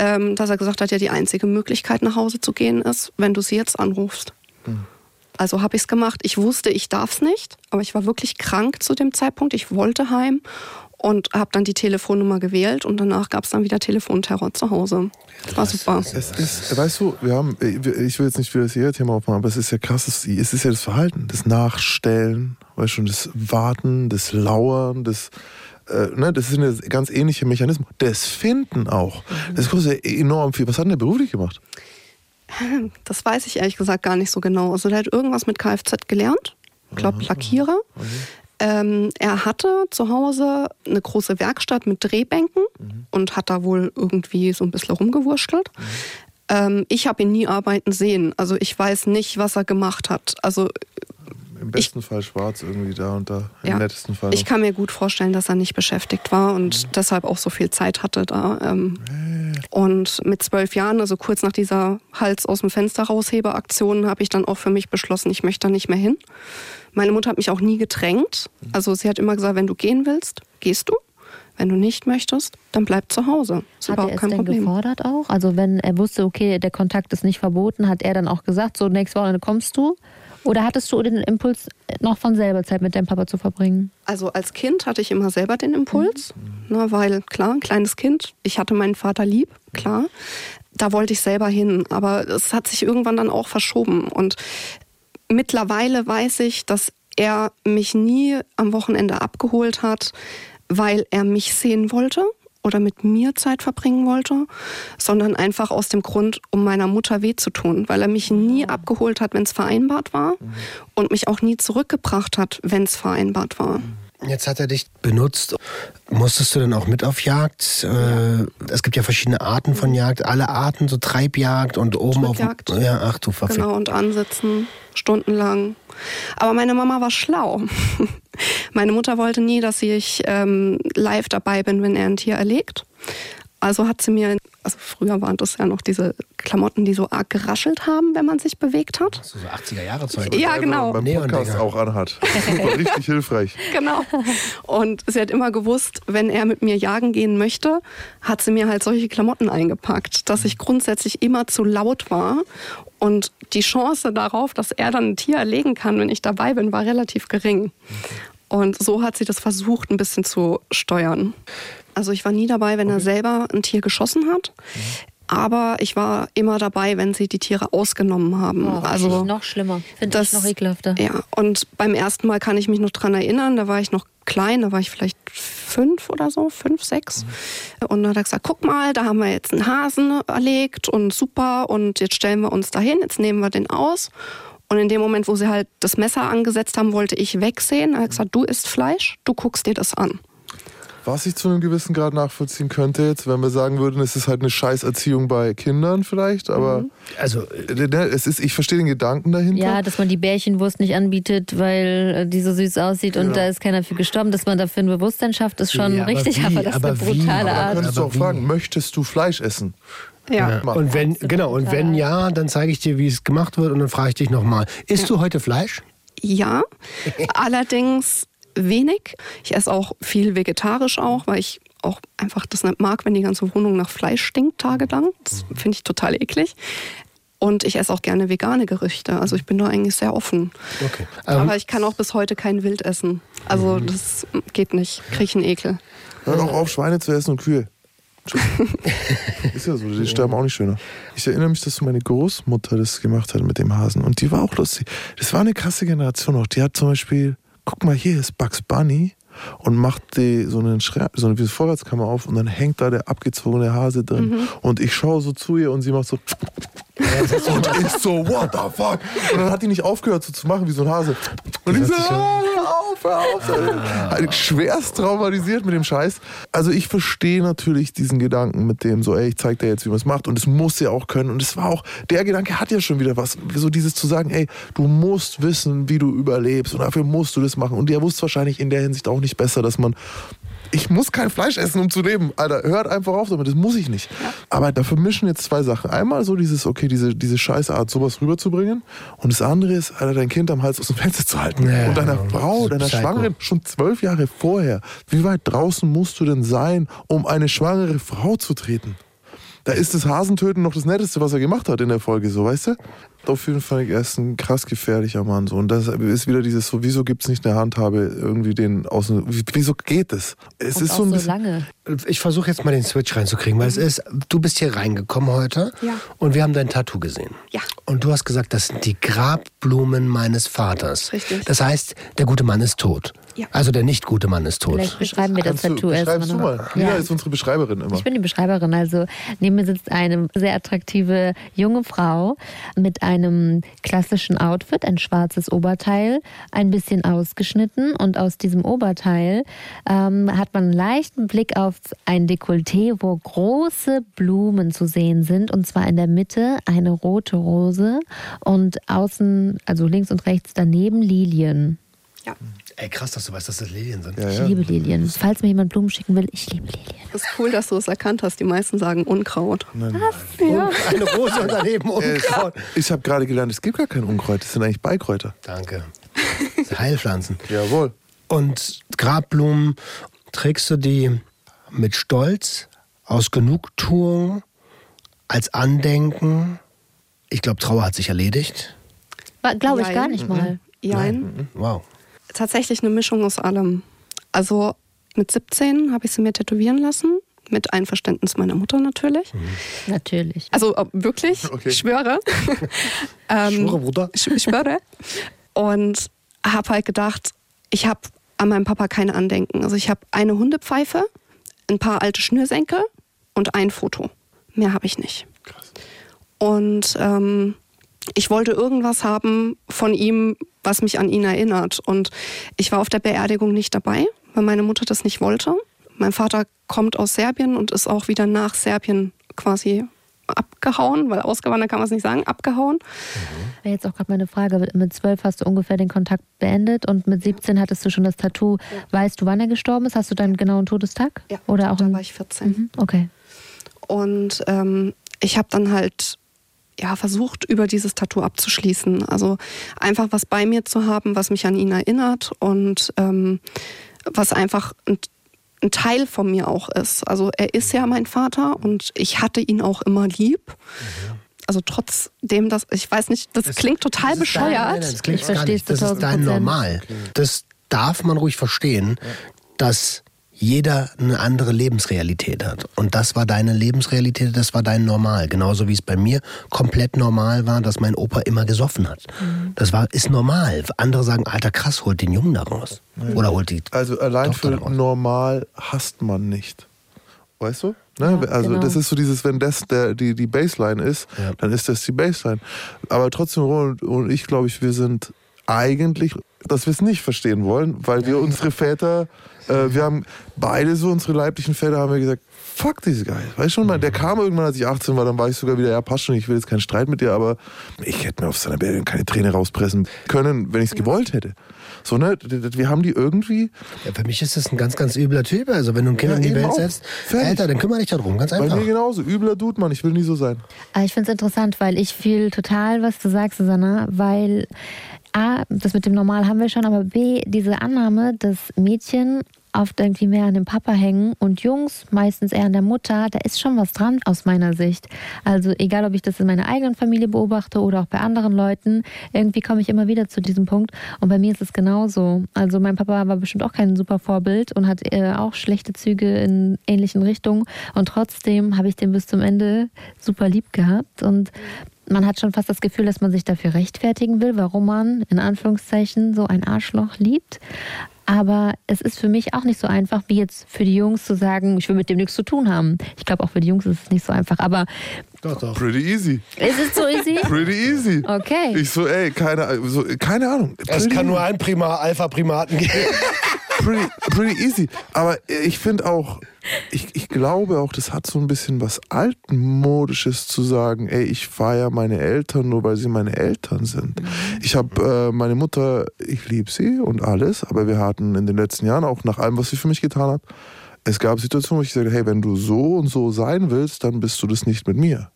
Ähm, dass er gesagt hat, ja, die einzige Möglichkeit nach Hause zu gehen ist, wenn du sie jetzt anrufst. Mhm. Also habe ich es gemacht. Ich wusste, ich darf es nicht, aber ich war wirklich krank zu dem Zeitpunkt. Ich wollte heim und habe dann die Telefonnummer gewählt und danach gab es dann wieder Telefonterror zu Hause. Das war super. Es ist, weißt du, wir haben, ich will jetzt nicht für das hier Thema aufmachen, aber es ist ja krass, es ist ja das Verhalten, das Nachstellen, weißt du, das Warten, das Lauern, das äh, ne, das sind ja ganz ähnliche Mechanismen. Das Finden auch. Das kostet ja enorm viel. Was hat denn der beruflich gemacht? Das weiß ich ehrlich gesagt gar nicht so genau. Also der hat irgendwas mit Kfz gelernt. Ich glaube Lackierer. Okay. Ähm, er hatte zu Hause eine große Werkstatt mit Drehbänken mhm. und hat da wohl irgendwie so ein bisschen rumgewurschtelt. Mhm. Ähm, ich habe ihn nie arbeiten sehen. Also ich weiß nicht, was er gemacht hat. Also Im besten ich, Fall schwarz irgendwie da und da. Im ja, nettesten Fall. Ich kann mir gut vorstellen, dass er nicht beschäftigt war und mhm. deshalb auch so viel Zeit hatte da. Ähm, äh. Und mit zwölf Jahren, also kurz nach dieser Hals aus dem Fenster raushebeaktion, habe ich dann auch für mich beschlossen, ich möchte da nicht mehr hin. Meine Mutter hat mich auch nie gedrängt. Mhm. Also sie hat immer gesagt, wenn du gehen willst, gehst du. Wenn du nicht möchtest, dann bleib zu Hause. Ist hat er es denn Problem. gefordert auch? Also wenn er wusste, okay, der Kontakt ist nicht verboten, hat er dann auch gesagt, so nächste Woche kommst du? Oder hattest du den Impuls, noch von selber Zeit mit deinem Papa zu verbringen? Also als Kind hatte ich immer selber den Impuls, mhm. ne, weil klar, ein kleines Kind, ich hatte meinen Vater lieb, klar. Da wollte ich selber hin, aber es hat sich irgendwann dann auch verschoben. Und mittlerweile weiß ich, dass er mich nie am Wochenende abgeholt hat, weil er mich sehen wollte oder mit mir Zeit verbringen wollte, sondern einfach aus dem Grund, um meiner Mutter weh zu tun, weil er mich nie mhm. abgeholt hat, wenn es vereinbart war mhm. und mich auch nie zurückgebracht hat, wenn es vereinbart war. Mhm. Jetzt hat er dich benutzt. Musstest du dann auch mit auf Jagd? Ja. Äh, es gibt ja verschiedene Arten von Jagd. Alle Arten, so Treibjagd und oben auf. Ja, ach du verfickt. Genau, und ansitzen, stundenlang. Aber meine Mama war schlau. meine Mutter wollte nie, dass ich ähm, live dabei bin, wenn er ein Tier erlegt. Also hat sie mir, also früher waren das ja noch diese Klamotten, die so arg geraschelt haben, wenn man sich bewegt hat. So 80er Jahre Zeug. Ja, genau. Beim Podcast auch anhat. Super, richtig hilfreich. Genau. Und sie hat immer gewusst, wenn er mit mir jagen gehen möchte, hat sie mir halt solche Klamotten eingepackt, dass ich grundsätzlich immer zu laut war. Und die Chance darauf, dass er dann ein Tier erlegen kann, wenn ich dabei bin, war relativ gering. Und so hat sie das versucht, ein bisschen zu steuern. Also ich war nie dabei, wenn okay. er selber ein Tier geschossen hat. Mhm. Aber ich war immer dabei, wenn sie die Tiere ausgenommen haben. Oh, also noch schlimmer, finde ich noch ekelhafter. Ja, und beim ersten Mal kann ich mich noch dran erinnern, da war ich noch klein, da war ich vielleicht fünf oder so, fünf, sechs. Mhm. Und dann hat er gesagt, guck mal, da haben wir jetzt einen Hasen erlegt und super und jetzt stellen wir uns dahin, jetzt nehmen wir den aus. Und in dem Moment, wo sie halt das Messer angesetzt haben, wollte ich wegsehen. Er hat gesagt, du isst Fleisch, du guckst dir das an. Was ich zu einem gewissen Grad nachvollziehen könnte jetzt, wenn wir sagen würden, es ist halt eine Scheißerziehung bei Kindern vielleicht, aber mhm. also äh, ne, es ist, ich verstehe den Gedanken dahinter. Ja, dass man die Bärchenwurst nicht anbietet, weil äh, die so süß aussieht genau. und da ist keiner für gestorben, dass man dafür ein Bewusstsein schafft, ist schon ja, richtig, aber, aber das aber ist eine brutale wie? Art. Aber könntest du auch fragen, möchtest du Fleisch essen? Ja. ja. Und wenn, genau, und wenn ja, dann zeige ich dir, wie es gemacht wird und dann frage ich dich nochmal. Isst ja. du heute Fleisch? Ja, allerdings wenig. Ich esse auch viel vegetarisch auch, weil ich auch einfach das nicht mag, wenn die ganze Wohnung nach Fleisch stinkt tagelang. Das finde ich total eklig. Und ich esse auch gerne vegane Gerichte. Also ich bin da eigentlich sehr offen. Okay. Aber um, ähm, ich kann auch bis heute kein Wild essen. Also mhm. das geht nicht. Kriege ich einen Ekel. Hör doch auf, Schweine zu essen und Kühe. ist ja so, die sterben auch nicht schöner. Ich erinnere mich, dass meine Großmutter das gemacht hat mit dem Hasen. Und die war auch lustig. Das war eine krasse Generation auch. Die hat zum Beispiel guck mal, hier ist Bugs Bunny und macht die, so, einen so eine Vorratskammer auf und dann hängt da der abgezogene Hase drin. Mhm. Und ich schaue so zu ihr und sie macht so. und ich so, what the fuck? Und dann hat die nicht aufgehört so zu machen wie so ein Hase. Und ich so, ah, auf, hör auf. Ah. Schwerst traumatisiert mit dem Scheiß. Also ich verstehe natürlich diesen Gedanken mit dem so, ey, ich zeig dir jetzt, wie man es macht. Und es muss ja auch können. Und es war auch, der Gedanke hat ja schon wieder was. So dieses zu sagen, ey, du musst wissen, wie du überlebst. Und dafür musst du das machen. Und der wusste wahrscheinlich in der Hinsicht auch nicht besser, dass man ich muss kein Fleisch essen, um zu leben. Alter, hört einfach auf damit, das muss ich nicht. Ja. Aber da vermischen jetzt zwei Sachen. Einmal so dieses, okay, diese, diese Scheißart, sowas rüberzubringen. Und das andere ist, Alter, dein Kind am Hals aus dem Fenster zu halten. Ja, und deiner Frau, deiner Schwangeren, schon zwölf Jahre vorher. Wie weit draußen musst du denn sein, um eine schwangere Frau zu treten? Da ist das Hasentöten noch das Netteste, was er gemacht hat in der Folge, so, weißt du? Auf jeden Fall, er ist ein krass gefährlicher Mann. So. Und das ist wieder dieses, so, wieso gibt es nicht eine Handhabe, irgendwie den außen, wieso geht es? Es Und ist so ein bisschen. lange. Ich versuche jetzt mal den Switch reinzukriegen, weil es ist, du bist hier reingekommen heute ja. und wir haben dein Tattoo gesehen. Ja. Und du hast gesagt, das sind die Grabblumen meines Vaters. Richtig. Das heißt, der gute Mann ist tot. Ja. Also der nicht gute Mann ist tot. Vielleicht beschreiben wir das Kannst Tattoo erstmal. beschreibst du mal. Ja. ist unsere Beschreiberin immer. Ich bin die Beschreiberin. Also neben mir sitzt eine sehr attraktive junge Frau mit einem klassischen Outfit, ein schwarzes Oberteil, ein bisschen ausgeschnitten und aus diesem Oberteil ähm, hat man einen leichten Blick auf ein Dekolleté, wo große Blumen zu sehen sind und zwar in der Mitte eine rote Rose und außen, also links und rechts daneben Lilien. Ja. Ey, krass, dass du weißt, dass das Lilien sind. ja, Ich ja. liebe Lilien. Falls mir jemand Blumen schicken will, ich liebe Lilien. Das ist cool, dass du es erkannt hast. Die meisten sagen Unkraut. Ja. Eine Rose und daneben Unkraut. Ich habe gerade gelernt, es gibt gar kein Unkreuz, das sind eigentlich Beikräuter. Danke. Das sind Heilpflanzen. Jawohl. Und Grabblumen, trägst du die mit Stolz, aus Genugtuung, als Andenken? Ich glaube, Trauer hat sich erledigt. Glaube ich gar nicht mal. Jein. Wow. Tatsächlich eine Mischung aus allem. Also mit 17 habe ich sie mir tätowieren lassen. Mit Einverständnis meiner Mutter natürlich. Natürlich. Also äh, wirklich, Okay. ich schwöre. ähm, Schwöre, Bruder. Ich, schwöre. Und habe halt gedacht, ich habe an meinem Papa keine Andenken. Also ich habe eine Hundepfeife, ein paar alte Schnürsenkel und ein Foto. Mehr habe ich nicht. Und ähm, ich wollte irgendwas haben von ihm, was mich an ihn erinnert. Und ich war auf der Beerdigung nicht dabei, weil meine Mutter das nicht wollte. Mein Vater kommt aus Serbien und ist auch wieder nach Serbien quasi abgehauen, weil ausgewandert kann man es nicht sagen, abgehauen. Wäre jetzt auch gerade meine Frage. Mit 12 hast du ungefähr den Kontakt beendet und mit 17 hattest du schon das Tattoo. Weißt du, wann er gestorben ist? Hast du deinen genauen Todestag? Ja, Oder auch da war ich 14. Mhm, Okay. Und ähm, ich habe dann halt ja, versucht, über dieses Tattoo abzuschließen. Also einfach was bei mir zu haben, was mich an ihn erinnert und ähm, was einfach ein, ein Teil von mir auch ist. Also er ist ja mein Vater und ich hatte ihn auch immer lieb. Also trotzdem, dass ich weiß nicht, das, klingt total Das ist dein- bescheuert. Nein, nein, das klingt Ich nicht. Das ist 1000 dein. Normal. Das darf man ruhig verstehen, dass jeder eine andere Lebensrealität hat. Und das war deine Lebensrealität, das war dein Normal. Genauso wie es bei mir komplett normal war, dass mein Opa immer gesoffen hat. Das war, ist normal. Andere sagen, alter krass, holt den Jungen da raus. Oder holt die Also allein Tochter für daraus. normal hasst man nicht. Weißt du? Ne? Ja, also genau. das ist so dieses, wenn das der, die, die Baseline ist, Ja. dann ist das die Baseline. Aber trotzdem, Roland und ich, glaube ich, wir sind eigentlich, dass wir es nicht verstehen wollen, weil wir unsere Väter, äh, wir haben beide so unsere leiblichen Väter haben wir gesagt, fuck diese Guy. Weißt du schon mal, der kam irgendwann, als ich 18 war, dann war ich sogar wieder, ja, passt schon, ich will jetzt keinen Streit mit dir, aber ich hätte mir auf seiner Beerdigung keine Träne rauspressen können, wenn ich es gewollt hätte. So, ne, wir haben die irgendwie, Ja, für mich ist das ein ganz, ganz übler Typ. Also wenn du ein Kind Ja, in die Welt setzt, Fertig. Alter, dann kümmere dich darum. Ganz bei einfach. mir genauso, übler Dude, Mann, ich will nie so sein. Aber ich finde es interessant, weil ich fühle total, was du sagst, Susanna, weil A, das mit dem Normal haben wir schon, aber B, diese Annahme, dass Mädchen oft irgendwie mehr an dem Papa hängen und Jungs meistens eher an der Mutter, da ist schon was dran aus meiner Sicht. Also egal, ob ich das in meiner eigenen Familie beobachte oder auch bei anderen Leuten, irgendwie komme ich immer wieder zu diesem Punkt und bei mir ist es genauso. Also mein Papa war bestimmt auch kein super Vorbild und hat äh, auch schlechte Züge in ähnlichen Richtungen und trotzdem habe ich den bis zum Ende super lieb gehabt und man hat schon fast das Gefühl, dass man sich dafür rechtfertigen will, warum man in Anführungszeichen so ein Arschloch liebt. Aber es ist für mich auch nicht so einfach, wie jetzt für die Jungs zu sagen, ich will mit dem nichts zu tun haben. Ich glaube, auch für die Jungs ist es nicht so einfach. Aber Doch, doch. Pretty easy. ist es so easy? Pretty easy. Okay. Ich so, ey, keine, so, keine Ahnung. Es kann nur ein Prima Alpha-Primaten geben. pretty, pretty easy. Aber ich finde auch, ich, ich glaube auch, das hat so ein bisschen was altmodisches zu sagen, ey, ich feiere meine Eltern nur, weil sie meine Eltern sind. Ich habe äh, meine Mutter, ich liebe sie und alles, aber wir hatten in den letzten Jahren auch nach allem, was sie für mich getan hat, es gab Situationen, wo ich sagte, hey, wenn du so und so sein willst, dann bist du das nicht mit mir.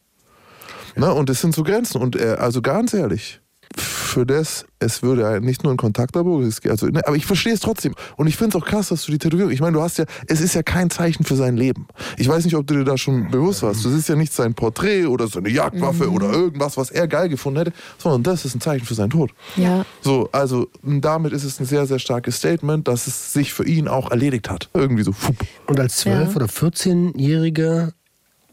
Ne? Und das sind so Grenzen. Und äh, also ganz ehrlich, für das, es würde nicht nur ein geht also, ne, aber ich verstehe es trotzdem. Und ich finde es auch krass, dass du die Tätowierung, ich meine, du hast ja, es ist ja kein Zeichen für sein Leben. Ich weiß nicht, ob du dir da schon bewusst warst. Das ist ja nicht sein Porträt oder seine Jagdwaffe oder irgendwas, was er geil gefunden hätte, sondern das ist ein Zeichen für seinen Tod. Ja. So, also damit ist es ein sehr, sehr starkes Statement, dass es sich für ihn auch erledigt hat. Irgendwie so, fupp. Und als 12- Ja. oder 14-Jährige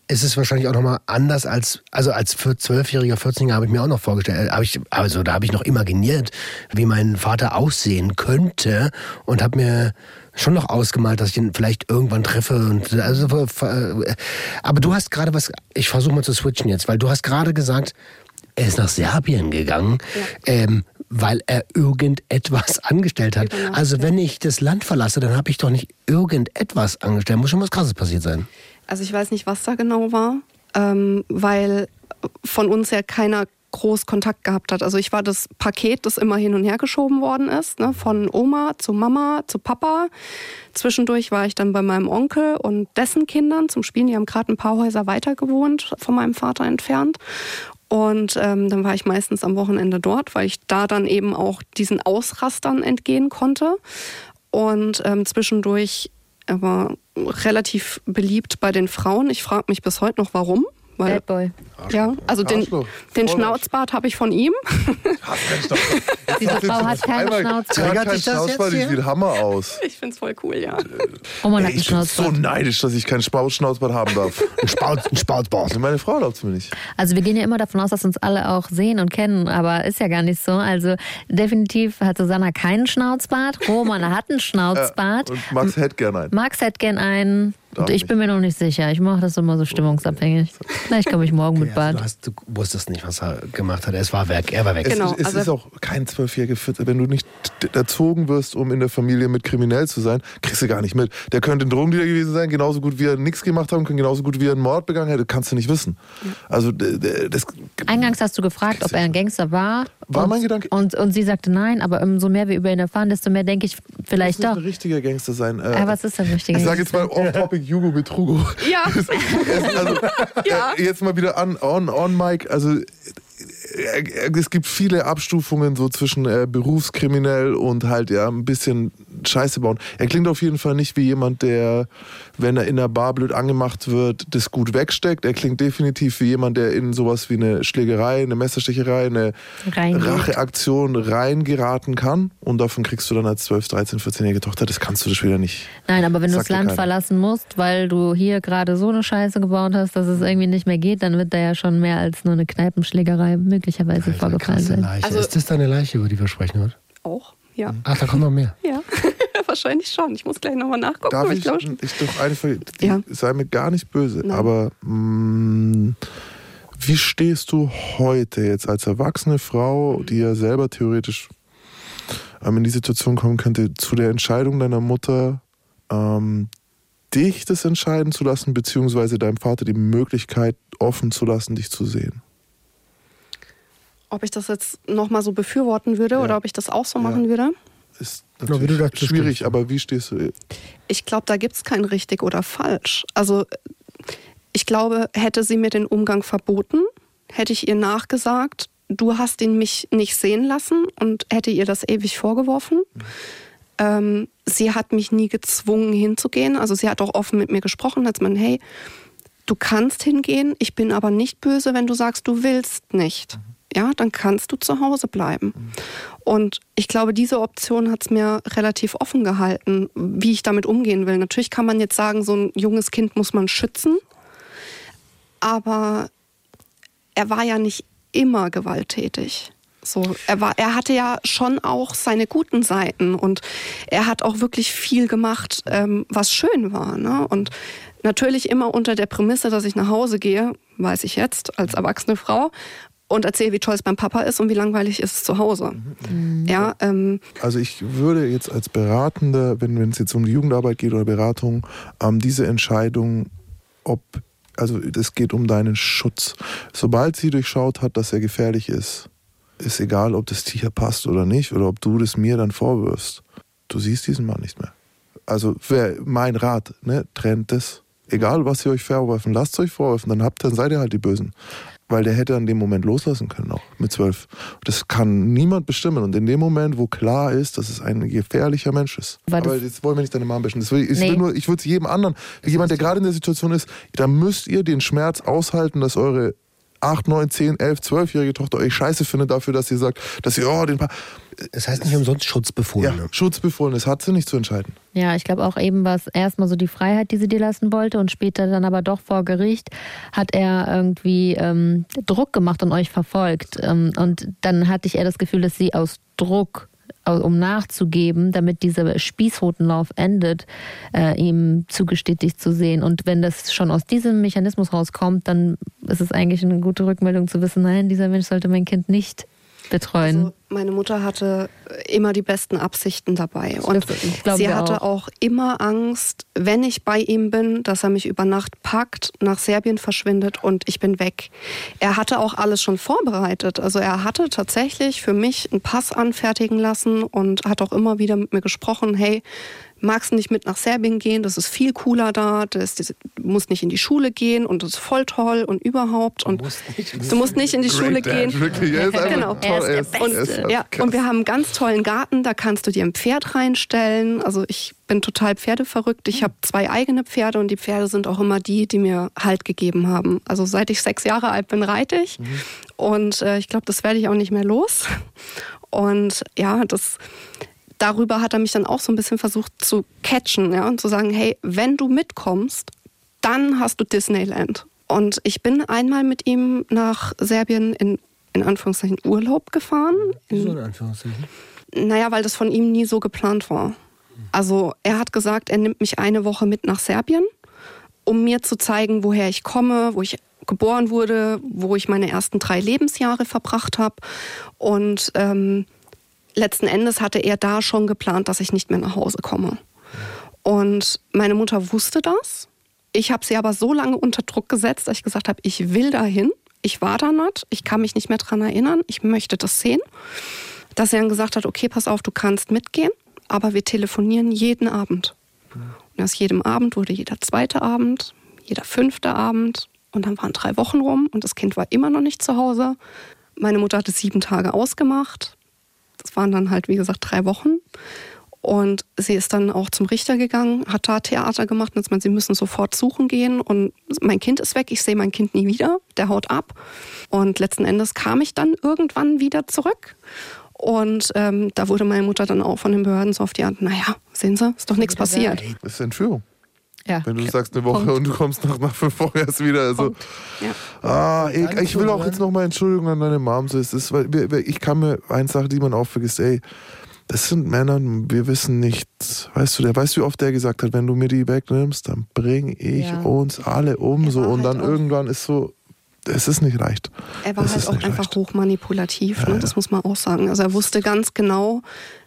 ist es wahrscheinlich auch nochmal anders als, also als für Zwölfjähriger, 14-Jähriger habe ich mir auch noch vorgestellt, hab ich, also da habe ich noch imaginiert, wie mein Vater aussehen könnte und habe mir schon noch ausgemalt, dass ich ihn vielleicht irgendwann treffe. Und, also, äh, aber du hast gerade was, ich versuche mal zu switchen jetzt, weil du hast gerade gesagt, er ist nach Serbien gegangen. Ja. Ähm, weil er irgendetwas angestellt hat. Also wenn ich das Land verlasse, dann habe ich doch nicht irgendetwas angestellt. Muss schon was Krasses passiert sein. Also ich weiß nicht, was da genau war, ähm, weil von uns ja keiner groß Kontakt gehabt hat. Also ich war das Paket, das immer hin und her geschoben worden ist, ne? von Oma zu Mama zu Papa. Zwischendurch war ich dann bei meinem Onkel und dessen Kindern zum Spielen. Die haben gerade ein paar Häuser weiter gewohnt, von meinem Vater entfernt. Und ähm, dann war ich meistens am Wochenende dort, weil ich da dann eben auch diesen Ausrastern entgehen konnte. Und ähm, zwischendurch er war relativ beliebt bei den Frauen. Ich frage mich bis heute noch, warum. Weil, Bad Boy. Ja, also den, den Schnauzbart habe ich von ihm. Diese Frau hat keinen Schnauzbart. Triggert kein Schnauzbart, ich will Hammer aus. Ich finde es voll cool, ja. Oh, man hat ich bin so neidisch, dass ich keinen Schnauzbart haben darf. ein Spauz, ein Spauzbart. Meine Frau erlaubt es mir nicht. Also wir gehen ja immer davon aus, dass uns alle auch sehen und kennen, aber ist ja gar nicht so. Also definitiv hat Susanna keinen Schnauzbart. Roman hat einen Schnauzbart. Und Max hätte gern einen. Max hätte gern einen. Und ich bin mir noch nicht sicher. Ich mache das immer so stimmungsabhängig. Vielleicht komme ich morgen mit Bart. Du, hast, du, wusstest nicht, was er gemacht hat. Es war weg. Er war weg. Genau, es, es also ist auch kein zwölfjähriger Viertel. Wenn du nicht erzogen wirst, um in der Familie mit kriminell zu sein, kriegst du gar nicht mit. Der könnte ein Drogendealer gewesen sein, genauso gut wie er nichts gemacht haben, kann genauso gut wie er einen Mord begangen hätte. Kannst du nicht wissen. Also das, Eingangs hast du gefragt, ob er ein Gangster war. War und, mein Gedanke. Und, und sie sagte nein, aber umso mehr wir über ihn erfahren, desto mehr denke ich vielleicht das doch. ein richtiger Gangster sein. Äh, ja, was ist ein richtiger Ich sage jetzt mal off-topic Hugo Betrugo. Ja. also, ja. Äh, jetzt mal wieder an, on, on Mike. Also es gibt viele Abstufungen so zwischen äh, berufskriminell und halt ja ein bisschen Scheiße bauen. Er klingt auf jeden Fall nicht wie jemand, der, wenn er in der Bar blöd angemacht wird, das gut wegsteckt. Er klingt definitiv wie jemand, der in sowas wie eine Schlägerei, eine Messerstecherei, eine Reingeht. Racheaktion reingeraten kann. Und davon kriegst du dann als 12, 13, 14-jährige Tochter, das kannst du das wieder nicht. Nein, aber wenn du das Land keiner. verlassen musst, weil du hier gerade so eine Scheiße gebaut hast, dass es irgendwie nicht mehr geht, dann wird da ja schon mehr als nur eine Kneipenschlägerei möglicherweise Alter, vorgefallen sein. Also, ist das deine Leiche, über die wir sprechen heute? Auch, ja. Ach, da kommt noch mehr. Ja. Wahrscheinlich schon. Ich muss gleich nochmal nachgucken. Darf ich, ich, ich doch einfach, ja. sei mir gar nicht böse, Nein. aber mh, mm, wie stehst du heute jetzt als erwachsene Frau, die ja selber theoretisch ähm, in die Situation kommen könnte, zu der Entscheidung deiner Mutter, ähm, dich das entscheiden zu lassen, beziehungsweise deinem Vater die Möglichkeit offen zu lassen, dich zu sehen? Ob ich das jetzt nochmal so befürworten würde ja. oder ob ich das auch so machen würde? Ist natürlich ja, schwierig, aber wie stehst du? Ich glaube, da gibt es kein richtig oder falsch. Also ich glaube, hätte sie mir den Umgang verboten, hätte ich ihr nachgesagt, du hast ihn mich nicht sehen lassen und hätte ihr das ewig vorgeworfen. Mhm. Ähm, sie hat mich nie gezwungen hinzugehen. Also sie hat auch offen mit mir gesprochen, als man, hey, du kannst hingehen, ich bin aber nicht böse, wenn du sagst, du willst nicht. Mhm ja, dann kannst du zu Hause bleiben. Und ich glaube, diese Option hat es mir relativ offen gehalten, wie ich damit umgehen will. Natürlich kann man jetzt sagen, so ein junges Kind muss man schützen, aber er war ja nicht immer gewalttätig. So, er, war, er hatte ja schon auch seine guten Seiten und er hat auch wirklich viel gemacht, ähm, was schön war. Ne? Und natürlich immer unter der Prämisse, dass ich nach Hause gehe, weiß ich jetzt als erwachsene Frau, und erzähle, wie toll es beim Papa ist und wie langweilig ist es zu Hause. Mhm. Ja, ähm, also ich würde jetzt als Beratende, wenn es jetzt um die Jugendarbeit geht oder Beratung, ähm, diese Entscheidung, ob, also es geht um deinen Schutz. Sobald sie durchschaut hat, dass er gefährlich ist, ist egal, ob das Tier passt oder nicht oder ob du das mir dann vorwirfst. Du siehst diesen Mann nicht mehr. Also mein Rat, ne, trennt es. Egal, was sie euch vorwerfen, lasst es euch vorwerfen, dann habt, dann seid ihr halt die Bösen weil der hätte an dem Moment loslassen können, auch mit zwölf. Das kann niemand bestimmen. Und in dem Moment, wo klar ist, dass es ein gefährlicher Mensch ist. Weil Aber jetzt wollen wir nicht deine Mom bashen. ich nee. ich würde es jedem anderen, jemand, der gerade in der Situation ist, da müsst ihr den Schmerz aushalten, dass eure 8, 9, 10, 11, 12-jährige Tochter euch scheiße findet dafür, dass ihr sagt, dass ihr, oh, den pa Es heißt nicht umsonst ja, Schutzbefohlene. Schutzbefohlen, das hat sie nicht zu entscheiden. Ja, ich glaube auch eben war es erstmal so die Freiheit, die sie dir lassen wollte und später dann aber doch vor Gericht hat er irgendwie ähm, Druck gemacht und euch verfolgt. Ähm, und dann hatte ich eher das Gefühl, dass sie aus Druck um nachzugeben, damit dieser Spießrutenlauf endet, äh, ihm zugesteht, dich zu sehen. Und wenn das schon aus diesem Mechanismus rauskommt, dann ist es eigentlich eine gute Rückmeldung zu wissen, nein, dieser Mensch sollte mein Kind nicht betreuen. Also meine Mutter hatte immer die besten Absichten dabei. Und sie hatte auch. immer Angst, wenn ich bei ihm bin, dass er mich über Nacht packt, nach Serbien verschwindet und ich bin weg. Er hatte auch alles schon vorbereitet. Also er hatte tatsächlich für mich einen Pass anfertigen lassen und hat auch immer wieder mit mir gesprochen, hey, magst du nicht mit nach Serbien gehen, das ist viel cooler da, das, das, du musst nicht in die Schule gehen und das ist voll toll und überhaupt und du musst nicht in die Schule Dad, gehen. Wirklich, er ist Genau. toll. Er ist der Und, ist ja, krass. und wir haben einen ganz tollen Garten, da kannst du dir ein Pferd reinstellen. Also ich bin total pferdeverrückt. Ich habe zwei eigene Pferde und die Pferde sind auch immer die, die mir Halt gegeben haben. Also seit ich sechs Jahre alt bin, reite ich. Und äh, ich glaube, das werde ich auch nicht mehr los. Und ja, das darüber hat er mich dann auch so ein bisschen versucht zu catchen ja, und zu sagen, hey, wenn du mitkommst, dann hast du Disneyland. Und ich bin einmal mit ihm nach Serbien in, in Anführungszeichen Urlaub gefahren. Wieso in Anführungszeichen? Naja, weil das von ihm nie so geplant war. Also er hat gesagt, er nimmt mich eine Woche mit nach Serbien, um mir zu zeigen, woher ich komme, wo ich geboren wurde, wo ich meine ersten drei Lebensjahre verbracht habe. Und ähm, letzten Endes hatte er da schon geplant, dass ich nicht mehr nach Hause komme. Und meine Mutter wusste das. Ich habe sie aber so lange unter Druck gesetzt, dass ich gesagt habe, ich will dahin. Ich war da nicht. Ich kann mich nicht mehr dran erinnern. Ich möchte das sehen. Dass er dann gesagt hat, okay, pass auf, du kannst mitgehen, aber wir telefonieren jeden Abend. Und aus jedem Abend wurde jeder zweite Abend, jeder fünfte Abend. Und dann waren drei Wochen rum und das Kind war immer noch nicht zu Hause. Meine Mutter hatte sieben Tage ausgemacht. Das waren dann halt, wie gesagt, drei Wochen. Und sie ist dann auch zum Richter gegangen, hat da Theater gemacht und hat gemeint, sie müssen sofort suchen gehen. Und mein Kind ist weg, ich sehe mein Kind nie wieder, der haut ab. Und letzten Endes kam ich dann irgendwann wieder zurück. Und ähm, da wurde meine Mutter dann auch von den Behörden so auf die Hand, naja, sehen Sie, ist doch nichts passiert. Das ist Entführung. Ja. Wenn du sagst eine Woche Punkt. und du kommst nach, nach fünf Wochen erst wieder. Also. Ja. ah, ich, ich will auch jetzt nochmal Entschuldigung an deine Mom. So, es ist, weil ich kann mir eine Sache, die man auch vergisst, ey, das sind Männer, wir wissen nicht, weißt du, der weißt du, wie oft der gesagt hat, wenn du mir die wegnimmst, dann bring ich Ja. uns alle um. So, und halt dann auch- irgendwann ist so, es ist nicht leicht. Er war Es halt auch einfach leicht. hochmanipulativ, ne? das muss man auch sagen. Also er wusste ganz genau,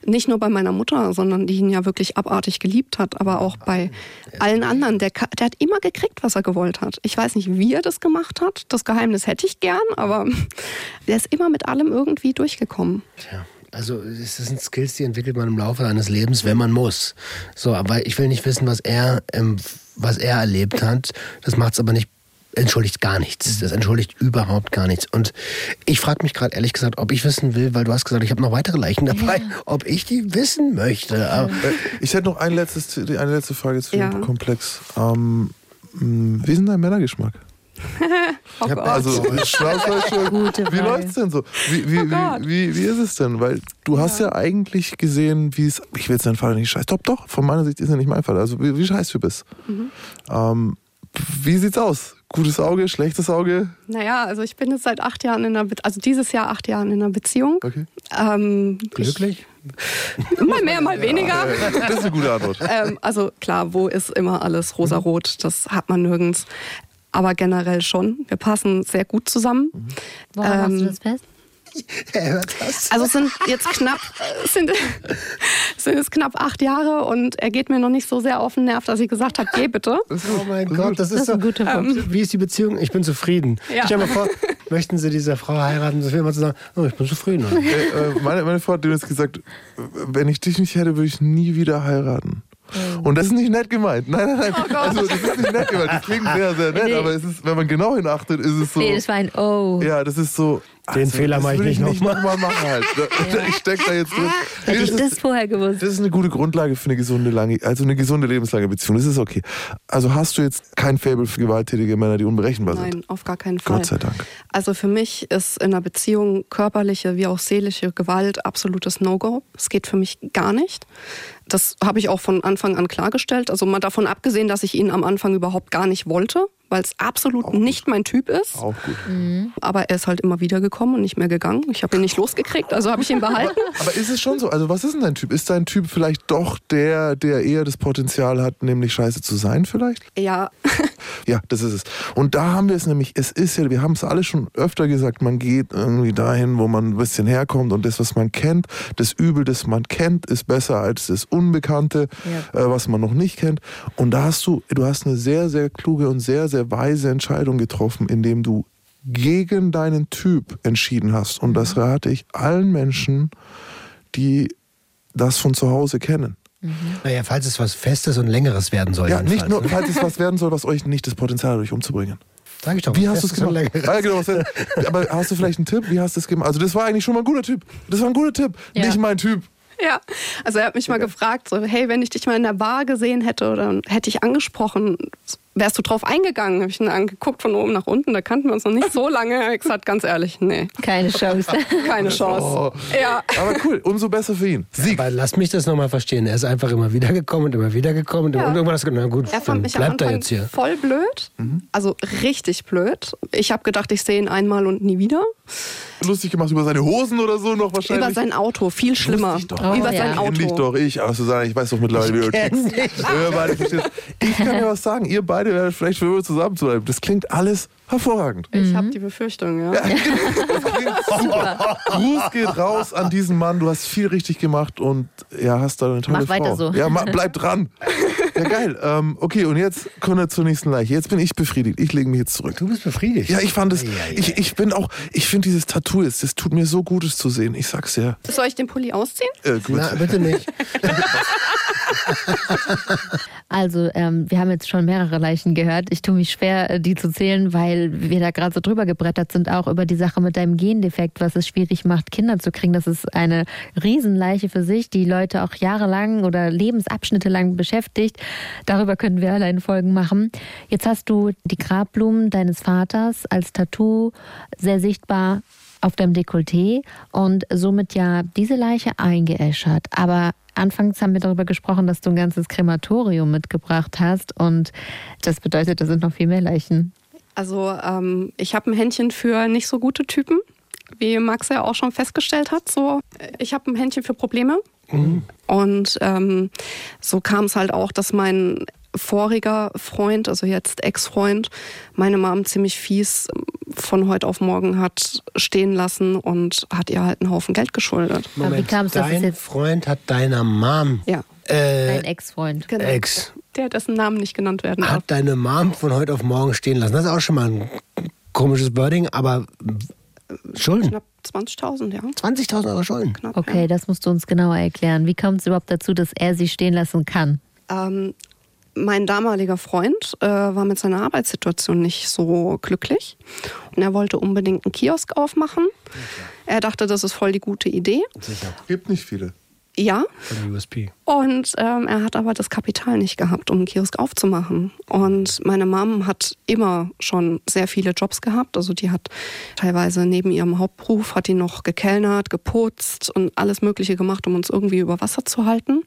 nicht nur bei meiner Mutter, sondern die ihn ja wirklich abartig geliebt hat, aber auch bei allen anderen. Der, der hat immer gekriegt, was er gewollt hat. Ich weiß nicht, wie er das gemacht hat. Das Geheimnis hätte ich gern, aber der ist immer mit allem irgendwie durchgekommen. Tja, also es sind Skills, die entwickelt man im Laufe seines Lebens, wenn man muss. So, aber ich will nicht wissen, was er, ähm, was er erlebt hat. Das macht es aber nicht entschuldigt gar nichts. Das entschuldigt überhaupt gar nichts. Und ich frage mich gerade ehrlich gesagt, ob ich wissen will, weil du hast gesagt, ich habe noch weitere Leichen dabei, ob ich die wissen möchte. Aber Äh, Ich hätte noch ein letztes, eine letzte Frage zu Ja. dem Komplex. Ähm, mh, wie ist denn dein Männergeschmack? Oh Gott. Also, Gute wie läuft's denn so? Wie, wie, Oh wie, wie, wie ist es denn? Weil du hast ja eigentlich gesehen, wie es. Ich will jetzt deinen Vater nicht scheiß. Doch, doch, von meiner Sicht ist er nicht mein Vater. Also, wie, wie scheiß du bist. Mhm. Ähm, wie sieht's aus? Gutes Auge, schlechtes Auge? Naja, also ich bin jetzt seit acht Jahren in einer, Be also dieses Jahr acht Jahren in einer Beziehung. Okay. Ähm, glücklich? Ich, mal mehr, mal weniger. Das ist eine gute Antwort. ähm, also klar, wo ist immer alles rosarot? Das hat man nirgends. Aber generell schon. Wir passen sehr gut zusammen. Woran machst du Ähm, das fest? Er hört das. Also es sind jetzt knapp, äh, sind, sind es knapp acht Jahre und er geht mir noch nicht so sehr auf den Nerv, dass ich gesagt habe, geh bitte. Oh mein Gott, das ist, Das ist ein so. guter Punkt. Wie ist die Beziehung? Ich bin zufrieden. Ja. Stell dir mal vor, möchten Sie diese Frau heiraten? Das will man zu sagen, oh, ich bin zufrieden. Äh, äh, meine, meine Frau hat übrigens gesagt, wenn ich dich nicht hätte, würde ich nie wieder heiraten. Und das ist nicht nett gemeint. Nein, nein, nein. also, das ist nicht nett gemeint. Das klingt sehr, sehr nett, Nee. aber es ist, wenn man genau hinachtet, ist es so. Nee, das war ein Oh. Ja, das ist so. Den Fehler mache ich nicht ich nicht nochmal. nochmal machen halt. Da- Ich stecke da jetzt drin. Hätte ich Das ist- vorher gewusst. Das ist eine gute Grundlage für eine gesunde, lange, also eine gesunde lebenslange Beziehung. Das ist okay. Also hast du jetzt kein Faible für gewalttätige Männer, die unberechenbar sind? Nein, auf gar keinen Fall. Gott sei Dank. Also für mich ist in einer Beziehung körperliche wie auch seelische Gewalt absolutes No-Go. Es geht für mich gar nicht. Das habe ich auch von Anfang an klargestellt. Also mal davon abgesehen, dass ich ihn am Anfang überhaupt gar nicht wollte, weil es absolut nicht mein Typ ist. Auch gut. Aber er ist halt immer wieder gekommen und nicht mehr gegangen. Ich habe ihn nicht losgekriegt, also habe ich ihn behalten. Aber ist es schon so? Also was ist denn dein Typ? Ist dein Typ vielleicht doch der, der eher das Potenzial hat, nämlich scheiße zu sein vielleicht? Ja, Ja, das ist es. Und da haben wir es nämlich, es ist ja, wir haben es alle schon öfter gesagt, man geht irgendwie dahin, wo man ein bisschen herkommt und das, was man kennt, das Übel, das man kennt, ist besser als das Unbekannte, äh, was man noch nicht kennt. Und da hast du, du hast eine sehr, sehr kluge und sehr, sehr weise Entscheidung getroffen, indem du gegen deinen Typ entschieden hast. Und das rate ich allen Menschen, die das von zu Hause kennen. Naja, falls es was Festes und Längeres werden soll. Ja, nicht nur, ne? falls es was werden soll, was euch nicht das Potenzial hat, euch umzubringen. Sag ich doch. Wie hast du es gemacht? Ah, genau, aber hast du vielleicht einen Tipp? Wie hast du es gemacht? Also das war eigentlich schon mal ein guter Typ. Das war ein guter Tipp. Ja. Nicht mein Typ. Ja, also er hat mich mal gefragt, so, hey, wenn ich dich mal in der Bar gesehen hätte oder hätte ich angesprochen, wärst du drauf eingegangen? Habe ich ihn angeguckt von oben nach unten, da kannten wir uns noch nicht so lange. Er hat gesagt, ganz ehrlich, nee, Keine Chance. keine Chance. Oh. Ja, Aber cool, umso besser für ihn. Sieg. Aber lass mich das nochmal verstehen. Er ist einfach immer wieder gekommen und immer wieder gekommen. Und Ja. irgendwann hast du gedacht, na gut, er fand mich am bleibt er Anfang jetzt hier. voll blöd, Mhm. also richtig blöd. Ich habe gedacht, ich sehe ihn einmal und nie wieder. Lustig gemacht über seine Hosen oder so noch wahrscheinlich. Über sein Auto, viel schlimmer. ich doch. Über Oh, sein ja. Auto. doch, ich, also sagen, ich weiß doch mittlerweile, wie du tickst. Ich kann dir was sagen, ihr beide werdet vielleicht für immer zusammen zu bleiben. Das klingt alles hervorragend. Ich habe die Befürchtung, ja. Das klingt super. Gruß geht raus an diesen Mann. Du hast viel richtig gemacht und ja, hast da eine tolle Mach Frau. weiter so. Ja, ma, bleib dran. Ja, geil. Ähm, okay, und jetzt kommen wir zur nächsten Leiche. Jetzt bin ich befriedigt. Ich lege mich jetzt zurück. Du bist befriedigt. Ja, ich fand es. Ich, ich bin auch. Ich finde dieses Tattoo jetzt. Das tut mir so Gutes zu sehen. Ich sag's ja. Soll ich den Pulli ausziehen? Äh, gut. Na, bitte nicht. Also, ähm, wir haben jetzt schon mehrere Leichen gehört. Ich tue mich schwer, äh, die zu zählen, weil wir da gerade so drüber gebrettert sind, auch über die Sache mit deinem Gendefekt, was es schwierig macht, Kinder zu kriegen. Das ist eine Riesenleiche für sich, die Leute auch jahrelang oder Lebensabschnitte lang beschäftigt. Darüber können wir allein Folgen machen. Jetzt hast du die Grabblumen deines Vaters als Tattoo sehr sichtbar auf deinem Dekolleté und somit ja diese Leiche eingeäschert. Aber anfangs haben wir darüber gesprochen, dass du ein ganzes Krematorium mitgebracht hast und das bedeutet, da sind noch viel mehr Leichen. Also ähm, ich habe ein Händchen für nicht so gute Typen, wie Max ja auch schon festgestellt hat. So, ich habe ein Händchen für Probleme. Und ähm, so kam es halt auch, dass mein voriger Freund, also jetzt Ex-Freund, meine Mom ziemlich fies von heute auf morgen hat stehen lassen und hat ihr halt einen Haufen Geld geschuldet. Aber wie kam es, dass es Dein jetzt- Freund hat deiner Mom, Ja, äh, Dein Ex-Freund. genau. Ex, Der, dessen Namen nicht genannt werden darf. hat deine Mom von heute auf morgen stehen lassen. Das ist auch schon mal ein komisches Wording, aber Schulden. Knapp 20.000, ja. 20.000 Euro Schulden. Knapp, Okay, das musst du uns genauer erklären. Wie kommt es überhaupt dazu, dass er sie stehen lassen kann? Ja. Ähm, mein damaliger Freund äh, war mit seiner Arbeitssituation nicht so glücklich. Und er wollte unbedingt einen Kiosk aufmachen. Er dachte, das ist voll die gute Idee. Sicher. Gibt nicht viele. Ja, Von der USP. Und ähm, er hat aber das Kapital nicht gehabt, um einen Kiosk aufzumachen. Und meine Mom hat immer schon sehr viele Jobs gehabt. Also die hat teilweise neben ihrem Hauptberuf, hat die noch gekellnert, geputzt und alles Mögliche gemacht, um uns irgendwie über Wasser zu halten.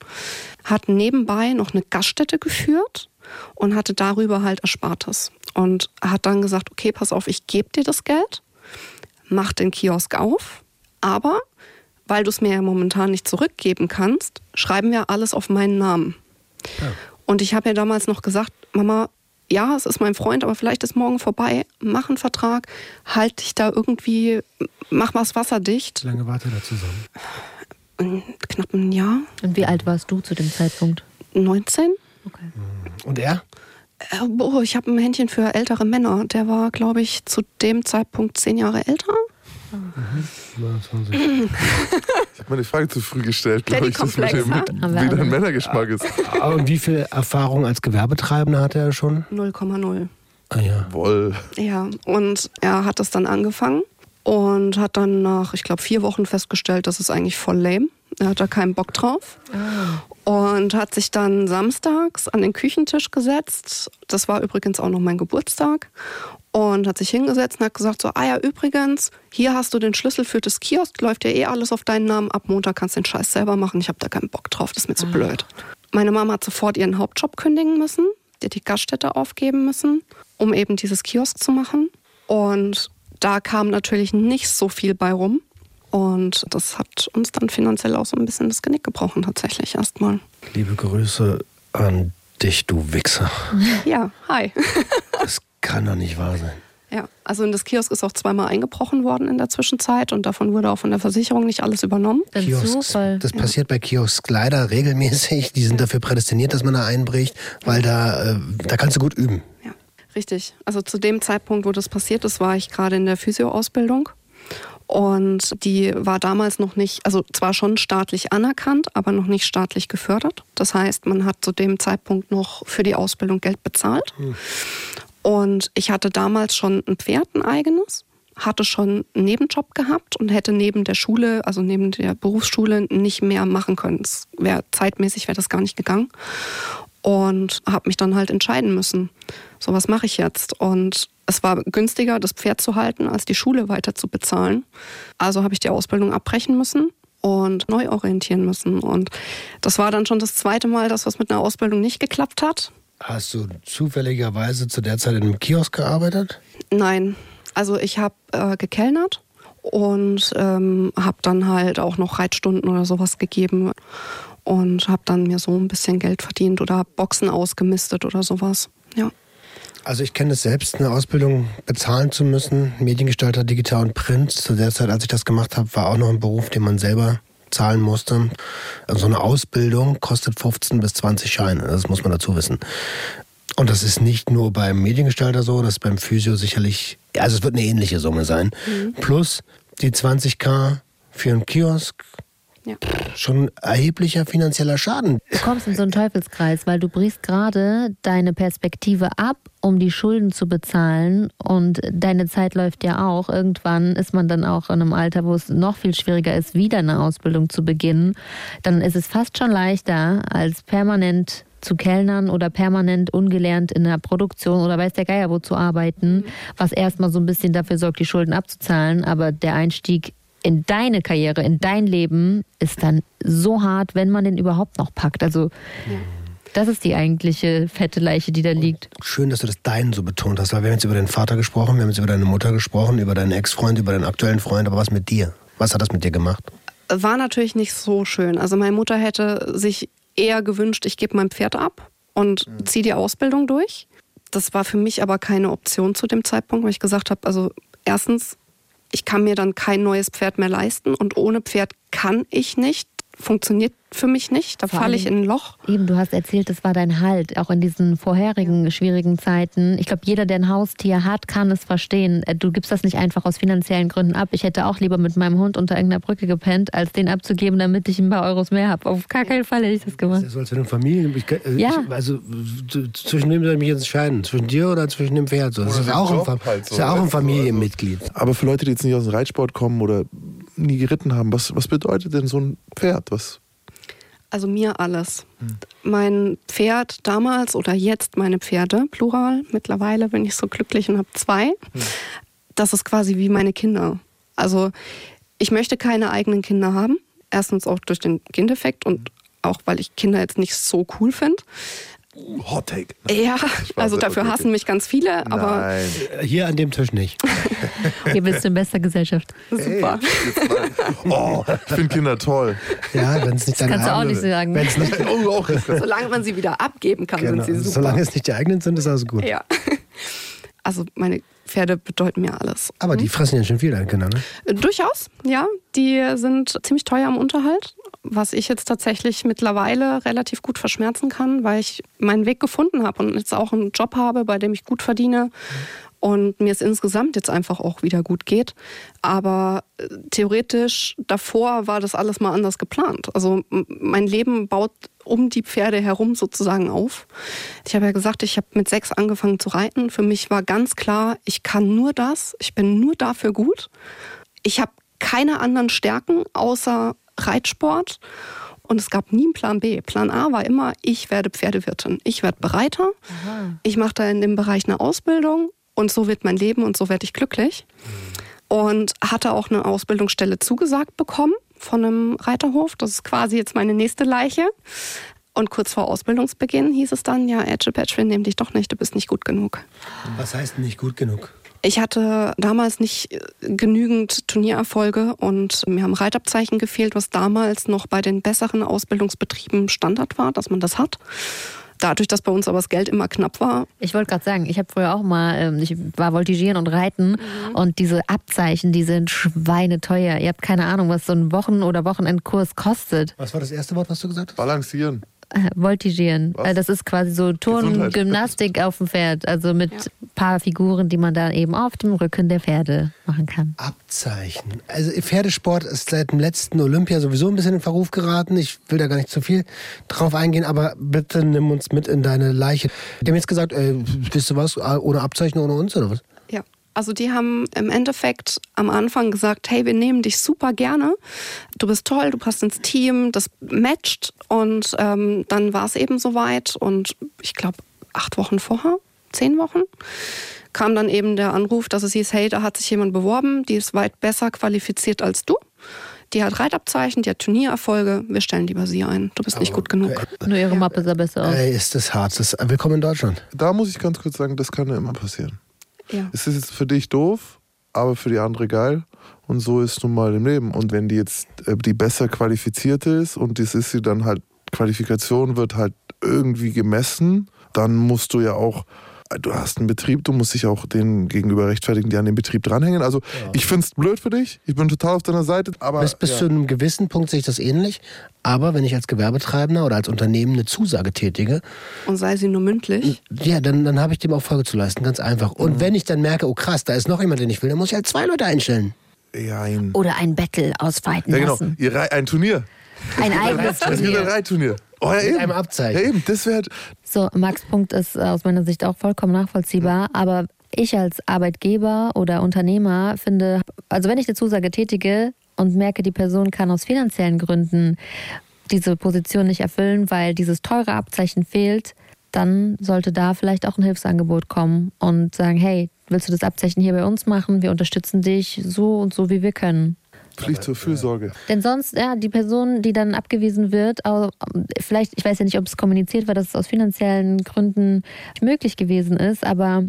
Hat nebenbei noch eine Gaststätte geführt und hatte darüber halt Erspartes. Und hat dann gesagt, okay, pass auf, ich gebe dir das Geld, mach den Kiosk auf, aber weil du es mir ja momentan nicht zurückgeben kannst, schreiben wir alles auf meinen Namen. Und ich habe ja damals noch gesagt, Mama, ja, es ist mein Freund, aber vielleicht ist morgen vorbei. Mach einen Vertrag, halt dich da irgendwie, mach was wasserdicht. Wie lange wart ihr da zusammen? In knapp ein Jahr, Und wie alt warst du zu dem Zeitpunkt? 19. Okay. Und er? Boah, ich habe ein Händchen für ältere Männer. Der war, glaube ich, zu dem Zeitpunkt zehn Jahre älter. 29. Ich habe meine Frage zu früh gestellt, glaube ich, das mit dem, ne? mit, wie dein Männergeschmack ist. Aber und wie viel Erfahrung als Gewerbetreibender hat er schon? 0,0. Ah ja. Woll. Ja, und er hat es dann angefangen und hat dann nach, ich glaube, vier Wochen festgestellt, das ist eigentlich voll lame. Er hat da keinen Bock drauf. Und hat sich dann samstags an den Küchentisch gesetzt. Das war übrigens auch noch mein Geburtstag. Und hat sich hingesetzt und hat gesagt, so, ah ja, übrigens, hier hast du den Schlüssel für das Kiosk, läuft ja eh alles auf deinen Namen. Ab Montag kannst du den Scheiß selber machen. Ich habe da keinen Bock drauf, das ist mir zu blöd. Meine Mama hat sofort ihren Hauptjob kündigen müssen. Die hat die Gaststätte aufgeben müssen, um eben dieses Kiosk zu machen. Und da kam natürlich nicht so viel bei rum. Und das hat uns dann finanziell auch so ein bisschen das Genick gebrochen, tatsächlich erstmal. Liebe Grüße an dich, du Wichser. Ja, hi. Das kann doch nicht wahr sein. Ja, also in das Kiosk ist auch zweimal eingebrochen worden in der Zwischenzeit und davon wurde auch von der Versicherung nicht alles übernommen. Ein Kiosks, das passiert bei Kiosks leider regelmäßig. Die sind dafür prädestiniert, dass man da einbricht, weil da, äh, da kannst du gut üben. Ja, richtig. Also zu dem Zeitpunkt, wo das passiert ist, war ich gerade in der Physioausbildung. Und die war damals noch nicht, also zwar schon staatlich anerkannt, aber noch nicht staatlich gefördert. Das heißt, man hat zu dem Zeitpunkt noch für die Ausbildung Geld bezahlt. Und ich hatte damals schon ein Pferd, ein eigenes, hatte schon einen Nebenjob gehabt und hätte neben der Schule, also neben der Berufsschule, nicht mehr machen können. Wär, zeitmäßig wäre das gar nicht gegangen. Und habe mich dann halt entscheiden müssen, so was mache ich jetzt? Und es war günstiger, das Pferd zu halten, als die Schule weiter zu bezahlen. Also habe ich die Ausbildung abbrechen müssen und neu orientieren müssen. Und das war dann schon das zweite Mal, dass was mit einer Ausbildung nicht geklappt hat. Hast du zufälligerweise zu der Zeit in einem Kiosk gearbeitet? Nein, also ich habe äh, gekellnert und ähm, habe dann halt auch noch Reitstunden oder sowas gegeben und habe dann mir so ein bisschen Geld verdient oder Boxen ausgemistet oder sowas. Ja. Also ich kenne es selbst, eine Ausbildung bezahlen zu müssen. Mediengestalter, Digital und Print. Zu der Zeit, als ich das gemacht habe, war auch noch ein Beruf, den man selber zahlen musste. Also so eine Ausbildung kostet 15 bis 20 Scheine. Das muss man dazu wissen. Und das ist nicht nur beim Mediengestalter so, das ist beim Physio sicherlich, also es wird eine ähnliche Summe sein. Plus die 20k für einen Kiosk, Ja. schon erheblicher finanzieller Schaden. Du kommst in so einen Teufelskreis, weil du brichst gerade deine Perspektive ab, um die Schulden zu bezahlen und deine Zeit läuft ja auch. Irgendwann ist man dann auch in einem Alter, wo es noch viel schwieriger ist, wieder eine Ausbildung zu beginnen. Dann ist es fast schon leichter, als permanent zu kellnern oder permanent ungelernt in der Produktion oder weiß der Geier wo zu arbeiten, was erstmal so ein bisschen dafür sorgt, die Schulden abzuzahlen. Aber der Einstieg in deine Karriere, in dein Leben ist dann so hart, wenn man den überhaupt noch packt. Also das ist die eigentliche fette Leiche, die da liegt. Schön, dass du das deinen so betont hast, weil wir haben jetzt über deinen Vater gesprochen, wir haben jetzt über deine Mutter gesprochen, über deinen Ex-Freund, über deinen aktuellen Freund, aber was mit dir? Was hat das mit dir gemacht? War natürlich nicht so schön. Also meine Mutter hätte sich eher gewünscht, ich gebe mein Pferd ab und ziehe die Ausbildung durch. Das war für mich aber keine Option zu dem Zeitpunkt, weil ich gesagt habe, also erstens, ich kann mir dann kein neues Pferd mehr leisten und ohne Pferd kann ich nicht. Funktioniert für mich nicht. Da falle ich in ein Loch. Eben, du hast erzählt, das war dein Halt, auch in diesen vorherigen schwierigen Zeiten. Ich glaube, jeder, der ein Haustier hat, kann es verstehen. Äh, Du gibst das nicht einfach aus finanziellen Gründen ab. Ich hätte auch lieber mit meinem Hund unter irgendeiner Brücke gepennt, als den abzugeben, damit ich ein paar Euros mehr habe. Auf gar keinen Fall hätte ich das gemacht. Das ist als wenn du Familien. Ich, äh, Ja. ich, also zwischen wem soll ich mich jetzt entscheiden? Zwischen dir oder zwischen dem Pferd? So, Das ist dem auch, ein, halt so, ist ja auch ein du, Familienmitglied. Aber für Leute, die jetzt nicht aus dem Reitsport kommen oder nie geritten haben, was, was bedeutet denn so ein Pferd? Was, Also mir alles. Mein Pferd damals oder jetzt meine Pferde, plural, mittlerweile bin ich so glücklich und habe zwei. Das ist quasi wie meine Kinder. Also ich möchte keine eigenen Kinder haben. Erstens auch durch den Gendefekt und auch weil ich Kinder jetzt nicht so cool finde. Hot Take. Ja, also dafür okay. hassen mich ganz viele, aber Nein. Äh, Hier an dem Tisch nicht. Hier bist du in bester Gesellschaft. super. Oh, ich finde Kinder toll. Ja, wenn es nicht deine Kannst du auch nicht sagen. Wenn's nicht, Oh, auch. Solange man sie wieder abgeben kann, genau, sind sie super. solange es nicht die eigenen sind, ist alles gut. ja. Also meine Pferde bedeuten mir alles. Aber die fressen ja schon viel, deine Kinder, ne? Durchaus, ja. Die sind ziemlich teuer am Unterhalt, was ich jetzt tatsächlich mittlerweile relativ gut verschmerzen kann, weil ich meinen Weg gefunden habe und jetzt auch einen Job habe, bei dem ich gut verdiene und mir es insgesamt jetzt einfach auch wieder gut geht. Aber äh, theoretisch davor war das alles mal anders geplant. Also mein Leben baut um die Pferde herum sozusagen auf. Ich habe ja gesagt, ich habe mit sechs angefangen zu reiten. Für mich war ganz klar, ich kann nur das, ich bin nur dafür gut. Ich habe keine anderen Stärken außer Reitsport. Und es gab nie einen Plan B. Plan A war immer, ich werde Pferdewirtin. Ich werde Bereiter. Aha. Ich mache da in dem Bereich eine Ausbildung und so wird mein Leben und so werde ich glücklich. Und hatte auch eine Ausbildungsstelle zugesagt bekommen von einem Reiterhof. Das ist quasi jetzt meine nächste Leiche. Und kurz vor Ausbildungsbeginn hieß es dann, ja, Edge Patch, wir nehmen dich doch nicht, du bist nicht gut genug. Was heißt nicht gut genug? Ich hatte damals nicht genügend Turniererfolge und mir haben Reitabzeichen gefehlt, was damals noch bei den besseren Ausbildungsbetrieben Standard war, dass man das hat. Dadurch, dass bei uns aber das Geld immer knapp war. Ich wollte gerade sagen, ich habe früher auch mal, ähm, ich war Voltigieren und Reiten mhm. und diese Abzeichen, die sind schweineteuer. Ihr habt keine Ahnung, was so ein Wochen- oder Wochenendkurs kostet. Was war das erste Wort, was du gesagt hast? Balancieren. Voltigieren. Was? Das ist quasi so Turngymnastik auf dem Pferd. Also mit ja. paar Figuren, die man dann eben auf dem Rücken der Pferde machen kann. Abzeichen. Also Pferdesport ist seit dem letzten Olympia sowieso ein bisschen in Verruf geraten. Ich will da gar nicht zu viel drauf eingehen, aber bitte nimm uns mit in deine Leiche. Die haben jetzt gesagt, äh, wisst du was, ohne Abzeichen, ohne uns oder was? Also die haben im Endeffekt am Anfang gesagt, hey, wir nehmen dich super gerne. Du bist toll, du passt ins Team, das matcht. Und ähm, dann war es eben soweit. Und ich glaube, acht Wochen vorher, zehn Wochen, kam dann eben der Anruf, dass es hieß, hey, da hat sich jemand beworben, die ist weit besser qualifiziert als du. Die hat Reitabzeichen, die hat Turniererfolge. Wir stellen lieber sie ein. Du bist Aber, nicht gut genug. Äh, Nur ihre Mappe sah besser aus. Ey, ist das hart. Das, willkommen in Deutschland. Da muss ich ganz kurz sagen, das kann ja immer passieren. Ja. Es ist jetzt für dich doof, aber für die andere geil. Und so ist nun mal im Leben. Und wenn die jetzt äh, die besser qualifizierte ist und das ist sie dann halt, Qualifikation wird halt irgendwie gemessen, dann musst du ja auch du hast einen Betrieb, du musst dich auch denen gegenüber rechtfertigen, die an dem Betrieb dranhängen. Also ja. ich finde es blöd für dich, ich bin total auf deiner Seite, aber... Bis, bis ja. zu einem gewissen Punkt sehe ich das ähnlich, aber wenn ich als Gewerbetreibender oder als Unternehmen eine Zusage tätige... Und sei sie nur mündlich? Ja, dann, dann habe ich dem auch Folge zu leisten, ganz einfach. Und mhm. wenn ich dann merke, oh krass, da ist noch jemand, den ich will, dann muss ich halt zwei Leute einstellen. Ein Oder ein Battle ausweiten ja, genau. lassen. Ein Turnier. Ein eigenes Turnier. Es gibt ein Reitturnier. Oh, ja, eben. einem Abzeichen. Ja, eben, das wäre So, Max Punkt ist aus meiner Sicht auch vollkommen nachvollziehbar, aber ich als Arbeitgeber oder Unternehmer finde, also wenn ich eine Zusage tätige und merke, die Person kann aus finanziellen Gründen diese Position nicht erfüllen, weil dieses teure Abzeichen fehlt, dann sollte da vielleicht auch ein Hilfsangebot kommen und sagen, hey, willst du das Abzeichen hier bei uns machen? Wir unterstützen dich so und so, wie wir können. Pflicht zur Fürsorge. Denn sonst, ja, die Person, die dann abgewiesen wird, vielleicht, ich weiß ja nicht, ob es kommuniziert war, dass es aus finanziellen Gründen möglich gewesen ist, aber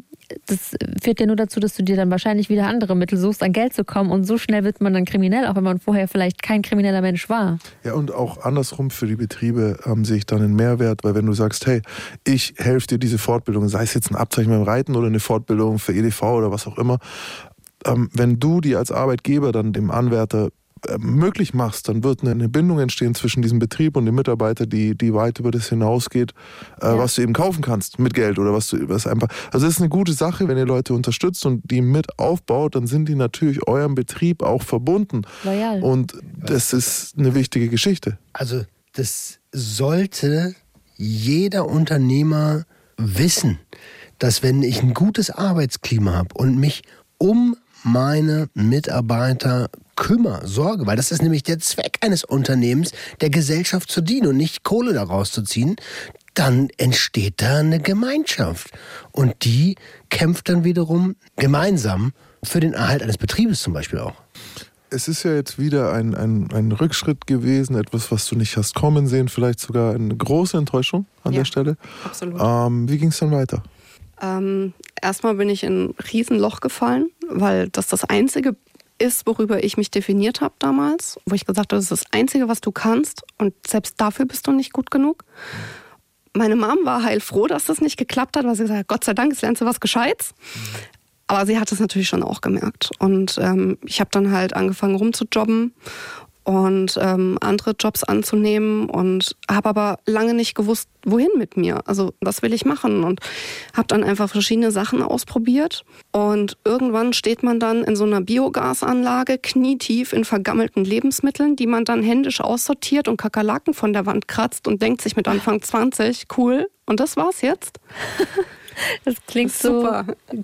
das führt ja nur dazu, dass du dir dann wahrscheinlich wieder andere Mittel suchst, an Geld zu kommen. Und so schnell wird man dann kriminell, auch wenn man vorher vielleicht kein krimineller Mensch war. Ja, und auch andersrum für die Betriebe ähm, sehe ich dann einen Mehrwert, weil wenn du sagst, hey, ich helfe dir diese Fortbildung, sei es jetzt ein Abzeichen beim Reiten oder eine Fortbildung für EDV oder was auch immer, ähm, wenn du die als Arbeitgeber dann dem Anwärter äh, möglich machst, dann wird eine Bindung entstehen zwischen diesem Betrieb und dem Mitarbeiter, die, die weit über das hinausgeht, äh, ja. was du eben kaufen kannst mit Geld oder was du was einfach. Also es ist eine gute Sache, wenn ihr Leute unterstützt und die mit aufbaut, dann sind die natürlich eurem Betrieb auch verbunden. Loyal. Und das ist eine wichtige Geschichte. Also das sollte jeder Unternehmer wissen, dass wenn ich ein gutes Arbeitsklima habe und mich um meine Mitarbeiter kümmere, sorge, weil das ist nämlich der Zweck eines Unternehmens, der Gesellschaft zu dienen und nicht Kohle daraus zu ziehen, dann entsteht da eine Gemeinschaft. Und die kämpft dann wiederum gemeinsam für den Erhalt eines Betriebes zum Beispiel auch. Es ist ja jetzt wieder ein, ein, ein Rückschritt gewesen, etwas, was du nicht hast kommen sehen, vielleicht sogar eine große Enttäuschung an ja, der Stelle. Absolut. Ähm, wie ging es dann weiter? Ähm, erstmal bin ich in ein Riesenloch gefallen, weil das das Einzige ist, worüber ich mich definiert habe damals, wo ich gesagt habe, das ist das Einzige, was du kannst und selbst dafür bist du nicht gut genug. Meine Mom war heilfroh, dass das nicht geklappt hat, weil sie gesagt hat, Gott sei Dank, jetzt lernst du was Gescheites. Aber sie hat es natürlich schon auch gemerkt. Und ähm, ich habe dann halt angefangen rumzujobben und ähm, andere Jobs anzunehmen und habe aber lange nicht gewusst, wohin mit mir. Also was will ich machen und habe dann einfach verschiedene Sachen ausprobiert und irgendwann steht man dann in so einer Biogasanlage knietief in vergammelten Lebensmitteln, die man dann händisch aussortiert und Kakerlaken von der Wand kratzt und denkt sich mit Anfang 20, cool, und das war's jetzt. Das klingt das so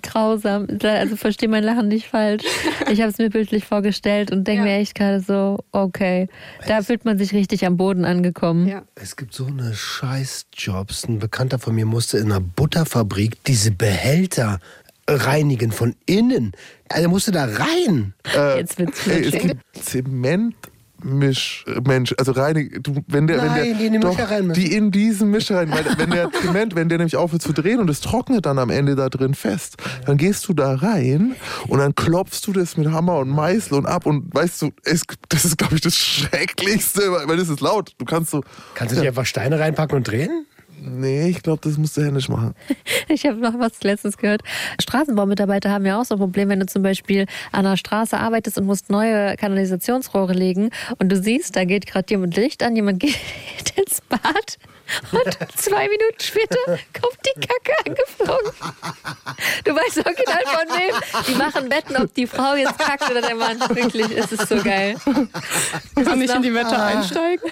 grausam. Also verstehe mein Lachen nicht falsch. Ich habe es mir bildlich vorgestellt und denke ja. mir echt gerade so, okay, da fühlt man sich richtig am Boden angekommen. Ja. Es gibt so eine Scheißjobs. Ein Bekannter von mir musste in einer Butterfabrik diese Behälter reinigen von innen. Er musste da rein. Äh, Jetzt wird's ey, Es gibt Zement Mischmensch, also reinig, du, wenn der, Nein, wenn der, die in die doch, rein die in diesen Mischer rein, weil wenn der Zement, wenn der nämlich aufhört zu drehen und es trocknet dann am Ende da drin fest, dann gehst du da rein und dann klopfst du das mit Hammer und Meißel und ab und weißt du, es, das ist glaube ich das Schrecklichste, weil das ist laut. Du kannst so. Kannst du nicht einfach Steine reinpacken und drehen? Nee, ich glaube, das musst du händisch machen. Ich habe noch was letztens gehört. Straßenbaumitarbeiter haben ja auch so ein Problem, wenn du zum Beispiel an einer Straße arbeitest und musst neue Kanalisationsrohre legen und du siehst, da geht gerade jemand Licht an, jemand geht ins Bad und zwei Minuten später kommt die Kacke angeflogen. Du weißt original von wem. Die machen Wetten, ob die Frau jetzt kackt oder der Mann. Wirklich, es ist so geil. Kann ich in die Wette ah. einsteigen?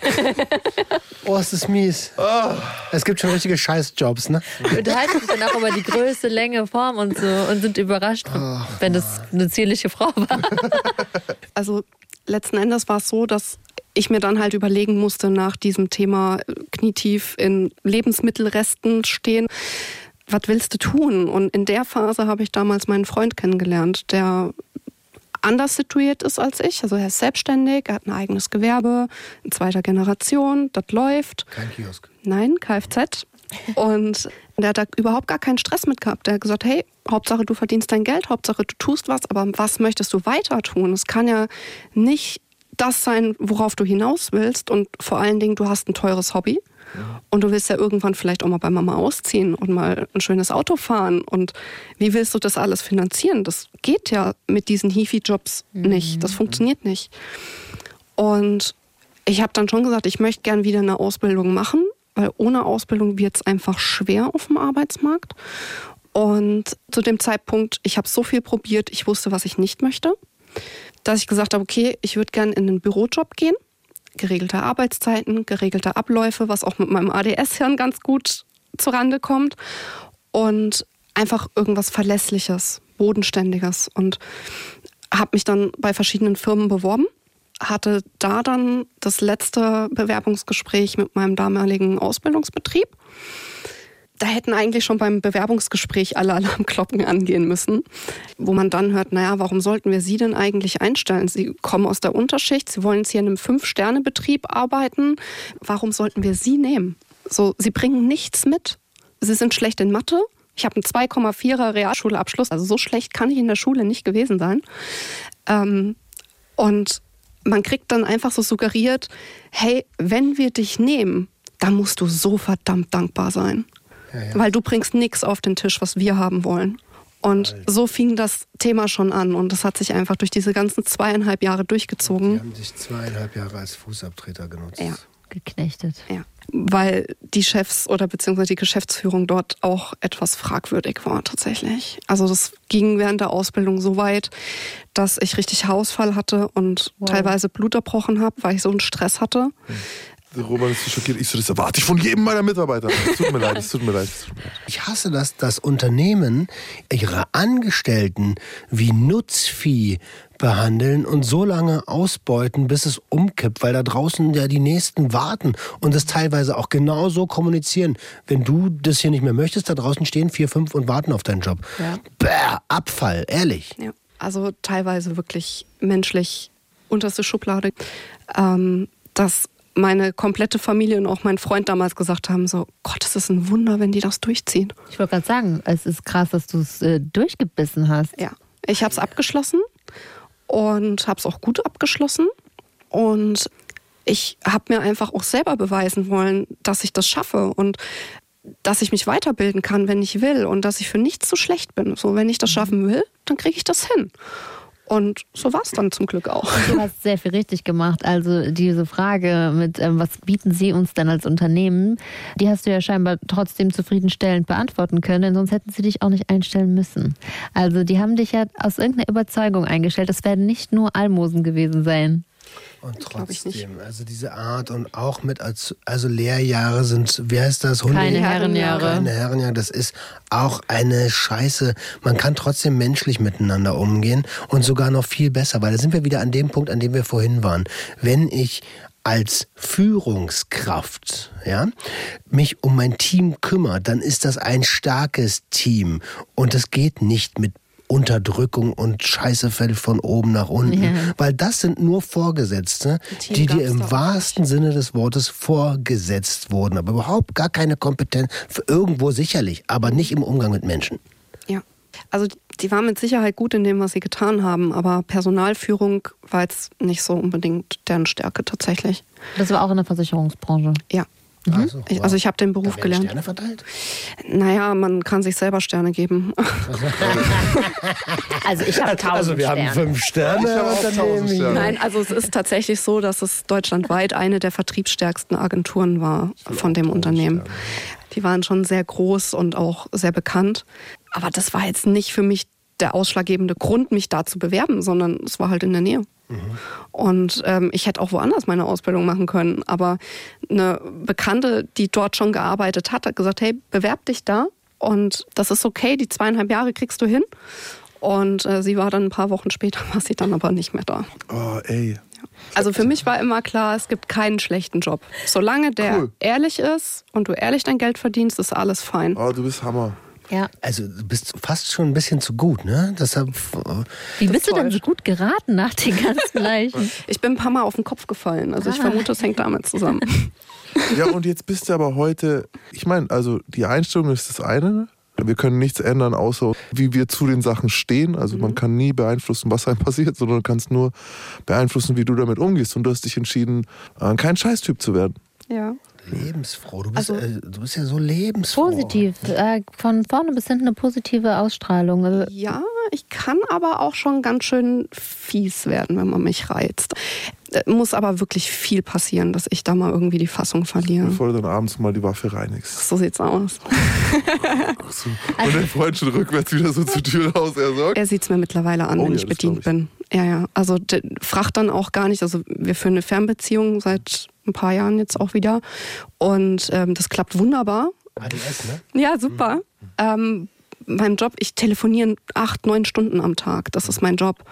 Oh, es ist mies. Oh. Es gibt schon richtige Scheißjobs, ne? Wir unterhalten sich dann auch über die Größe, Länge, Form und so und sind überrascht, oh. wenn das eine zierliche Frau war. Also letzten Endes war es so, dass ich mir dann halt überlegen musste nach diesem Thema äh, knietief in Lebensmittelresten stehen. Was willst du tun? Und in der Phase habe ich damals meinen Freund kennengelernt, der anders situiert ist als ich. Also er ist selbstständig, er hat ein eigenes Gewerbe, in zweiter Generation, das läuft. Kein Kiosk. Nein, Kfz. Und der hat da überhaupt gar keinen Stress mit gehabt. Der hat gesagt, hey, Hauptsache du verdienst dein Geld, Hauptsache du tust was, aber was möchtest du weiter tun? Es kann ja nicht das sein, worauf du hinaus willst. Und vor allen Dingen, du hast ein teures Hobby. Und du willst ja irgendwann vielleicht auch mal bei Mama ausziehen und mal ein schönes Auto fahren. Und wie willst du das alles finanzieren? Das geht ja mit diesen Hifi-Jobs mhm. nicht. Das funktioniert nicht. Und ich habe dann schon gesagt, ich möchte gern wieder eine Ausbildung machen, weil ohne Ausbildung wird es einfach schwer auf dem Arbeitsmarkt. Und zu dem Zeitpunkt, ich habe so viel probiert, ich wusste, was ich nicht möchte dass ich gesagt habe, okay, ich würde gerne in einen Bürojob gehen. Geregelte Arbeitszeiten, geregelte Abläufe, was auch mit meinem ADS-Hirn ganz gut zurande kommt. Und einfach irgendwas Verlässliches, Bodenständiges. Und habe mich dann bei verschiedenen Firmen beworben, hatte da dann das letzte Bewerbungsgespräch mit meinem damaligen Ausbildungsbetrieb da hätten eigentlich schon beim Bewerbungsgespräch alle Alarmglocken angehen müssen, wo man dann hört, naja, warum sollten wir Sie denn eigentlich einstellen? Sie kommen aus der Unterschicht, Sie wollen jetzt hier in einem Fünf-Sterne-Betrieb arbeiten. Warum sollten wir Sie nehmen? So, Sie bringen nichts mit. Sie sind schlecht in Mathe. Ich habe einen 2,4er Realschulabschluss, also so schlecht kann ich in der Schule nicht gewesen sein. Ähm, und man kriegt dann einfach so suggeriert, hey, wenn wir dich nehmen, dann musst du so verdammt dankbar sein. Weil du bringst nichts auf den Tisch, was wir haben wollen. Und so fing das Thema schon an und das hat sich einfach durch diese ganzen zweieinhalb Jahre durchgezogen. Die haben sich zweieinhalb Jahre als Fußabtreter genutzt. Ja. Geknechtet. Ja. Weil die Chefs oder beziehungsweise die Geschäftsführung dort auch etwas fragwürdig war tatsächlich. Also das ging während der Ausbildung so weit, dass ich richtig Hausfall hatte und wow. teilweise Blut erbrochen habe, weil ich so einen Stress hatte. Hm. Roman ist so schockiert. Ich so, das erwarte ich von jedem meiner Mitarbeiter. Es tut mir leid, es tut mir leid. Ich hasse das, dass Unternehmen ihre Angestellten wie Nutzvieh behandeln und so lange ausbeuten, bis es umkippt, weil da draußen ja die Nächsten warten und es teilweise auch genauso kommunizieren. Wenn du das hier nicht mehr möchtest, da draußen stehen vier, fünf und warten auf deinen Job. Ja. Bäh, Abfall, ehrlich. Ja, also teilweise wirklich menschlich unterste Schublade. Ähm, das meine komplette Familie und auch mein Freund damals gesagt haben, so, Gott, es ist ein Wunder, wenn die das durchziehen. Ich wollte gerade sagen, es ist krass, dass du es äh, durchgebissen hast. Ja, ich habe es abgeschlossen und habe es auch gut abgeschlossen. Und ich habe mir einfach auch selber beweisen wollen, dass ich das schaffe und dass ich mich weiterbilden kann, wenn ich will und dass ich für nichts zu schlecht bin. So, wenn ich das schaffen will, dann kriege ich das hin. Und so war es dann zum Glück auch. Du hast sehr viel richtig gemacht. Also diese Frage mit, ähm, was bieten Sie uns denn als Unternehmen, die hast du ja scheinbar trotzdem zufriedenstellend beantworten können, denn sonst hätten sie dich auch nicht einstellen müssen. Also die haben dich ja aus irgendeiner Überzeugung eingestellt. Das werden nicht nur Almosen gewesen sein. Und trotzdem, also diese Art und auch mit als, also Lehrjahre sind, wie heißt das? Hunde- Keine Herrenjahre. Keine Herrenjahre, das ist auch eine Scheiße. Man kann trotzdem menschlich miteinander umgehen und sogar noch viel besser, weil da sind wir wieder an dem Punkt, an dem wir vorhin waren. Wenn ich als Führungskraft, ja, mich um mein Team kümmere, dann ist das ein starkes Team und es geht nicht mit Unterdrückung und Scheiße fällt von oben nach unten, Ja. weil das sind nur Vorgesetzte, Team die dir im wahrsten Sinne des Wortes vorgesetzt wurden, aber überhaupt gar keine Kompetenz, für irgendwo sicherlich, aber nicht im Umgang mit Menschen. Ja. Also die waren mit Sicherheit gut in dem, was sie getan haben, aber Personalführung war jetzt nicht so unbedingt deren Stärke tatsächlich. Das war auch in der Versicherungsbranche. Ja. Also, Ich, also ich habe den Da Beruf werden gelernt. Sterne verteilt? Naja, man kann sich selber Sterne geben. Also ich habe tausend Sterne. fünf Sterne. Ich habe auch tausend Sterne. Nein, also es ist tatsächlich so, dass es deutschlandweit eine der vertriebsstärksten Agenturen war von dem Unternehmen. Die waren schon sehr groß und auch sehr bekannt. Aber das war jetzt nicht für mich der ausschlaggebende Grund, mich da zu bewerben, sondern es war halt in der Nähe. Und ähm, ich hätte auch woanders meine Ausbildung machen können. Aber eine Bekannte, die dort schon gearbeitet hat, hat gesagt, hey, bewerb dich da. Und das ist okay, die zweieinhalb Jahre kriegst du hin. Und äh, sie war dann ein paar Wochen später, war sie dann aber nicht mehr da. Oh, ey. Also für mich war immer klar, es gibt keinen schlechten Job. Solange der Cool. ehrlich ist und du ehrlich dein Geld verdienst, ist alles fein. Oh, du bist Hammer. Ja. Also du bist fast schon ein bisschen zu gut, ne? Deshalb, äh, Wie bist du denn so gut geraten nach den ganzen Leichen? Ich bin ein paar Mal auf den Kopf gefallen. Also ich Ah. vermute, es hängt damit zusammen. Ja, und jetzt bist du aber heute, ich meine, also die Einstellung ist das eine. Wir können nichts ändern, außer wie wir zu den Sachen stehen. Also man kann nie beeinflussen, was einem passiert, sondern du kannst nur beeinflussen, wie du damit umgehst. Und du hast dich entschieden, äh, kein Scheißtyp zu werden. Ja. Lebensfroh. Du bist, Also- äh, du bist ja so lebensfroh. Positiv. Äh, von vorne bis hinten eine positive Ausstrahlung. Also, Ja, ich kann aber auch schon ganz schön fies werden, wenn man mich reizt. Äh, Muss aber wirklich viel passieren, dass ich da mal irgendwie die Fassung verliere. Bevor du dann abends mal die Waffe reinigst. So sieht's aus. So. Und dein Freund schon rückwärts wieder so zur Tür raus. Er sagt, Er sieht's mir mittlerweile an, Oh wenn ja, ich bedient glaub bin. Ja, ja. Also der fragt dann auch gar nicht. Also wir führen eine Fernbeziehung seit ein paar Jahren jetzt auch wieder. Und ähm, das klappt wunderbar. ADS, ne? Ja, super. Ähm, mein Job, ich telefoniere acht, neun Stunden am Tag. Das ist mein Job.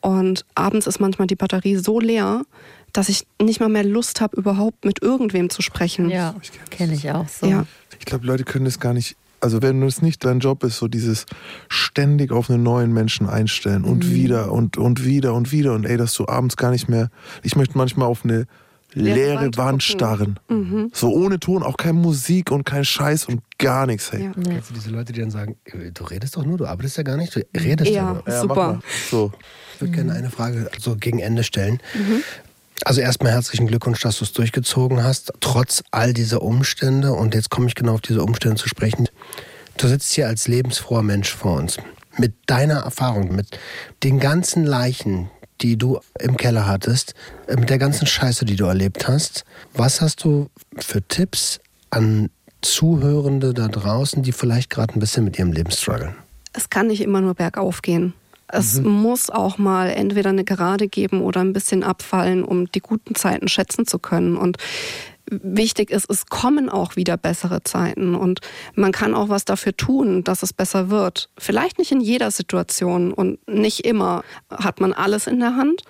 Und abends ist manchmal die Batterie so leer, dass ich nicht mal mehr Lust habe, überhaupt mit irgendwem zu sprechen. ja, kenne ich auch so. Ja. ich glaube, Leute können das gar nicht. Also wenn es nicht dein Job ist, so dieses ständig auf einen neuen Menschen einstellen und wieder und, und wieder und wieder und ey, dass du abends gar nicht mehr. Ich möchte manchmal auf eine Leere leere Wand Wand, gucken. starren. Mhm. So ohne Ton, auch keine Musik und kein Scheiß und gar nichts. Hey. Ja. Kennst du diese Leute, die dann sagen, äh, du redest doch nur, du arbeitest ja gar nicht, du redest ja, Ja, nur. Ja, super. So. Ich würde gerne eine Frage so gegen Ende stellen. Also erstmal herzlichen Glückwunsch, dass du es durchgezogen hast, trotz all dieser Umstände. Und jetzt komme ich genau auf diese Umstände zu sprechen. Du sitzt hier als lebensfroher Mensch vor uns. Mit deiner Erfahrung, mit den ganzen Leichen, die du im Keller hattest, äh, mit der ganzen Scheiße, die du erlebt hast. Was hast du für Tipps an Zuhörende da draußen, die vielleicht gerade ein bisschen mit ihrem Leben strugglen? Es kann nicht immer nur bergauf gehen. Es muss auch mal entweder eine Gerade geben oder ein bisschen abfallen, um die guten Zeiten schätzen zu können. Und wichtig ist, es kommen auch wieder bessere Zeiten und man kann auch was dafür tun, dass es besser wird. Vielleicht nicht in jeder Situation und nicht immer hat man alles in der Hand,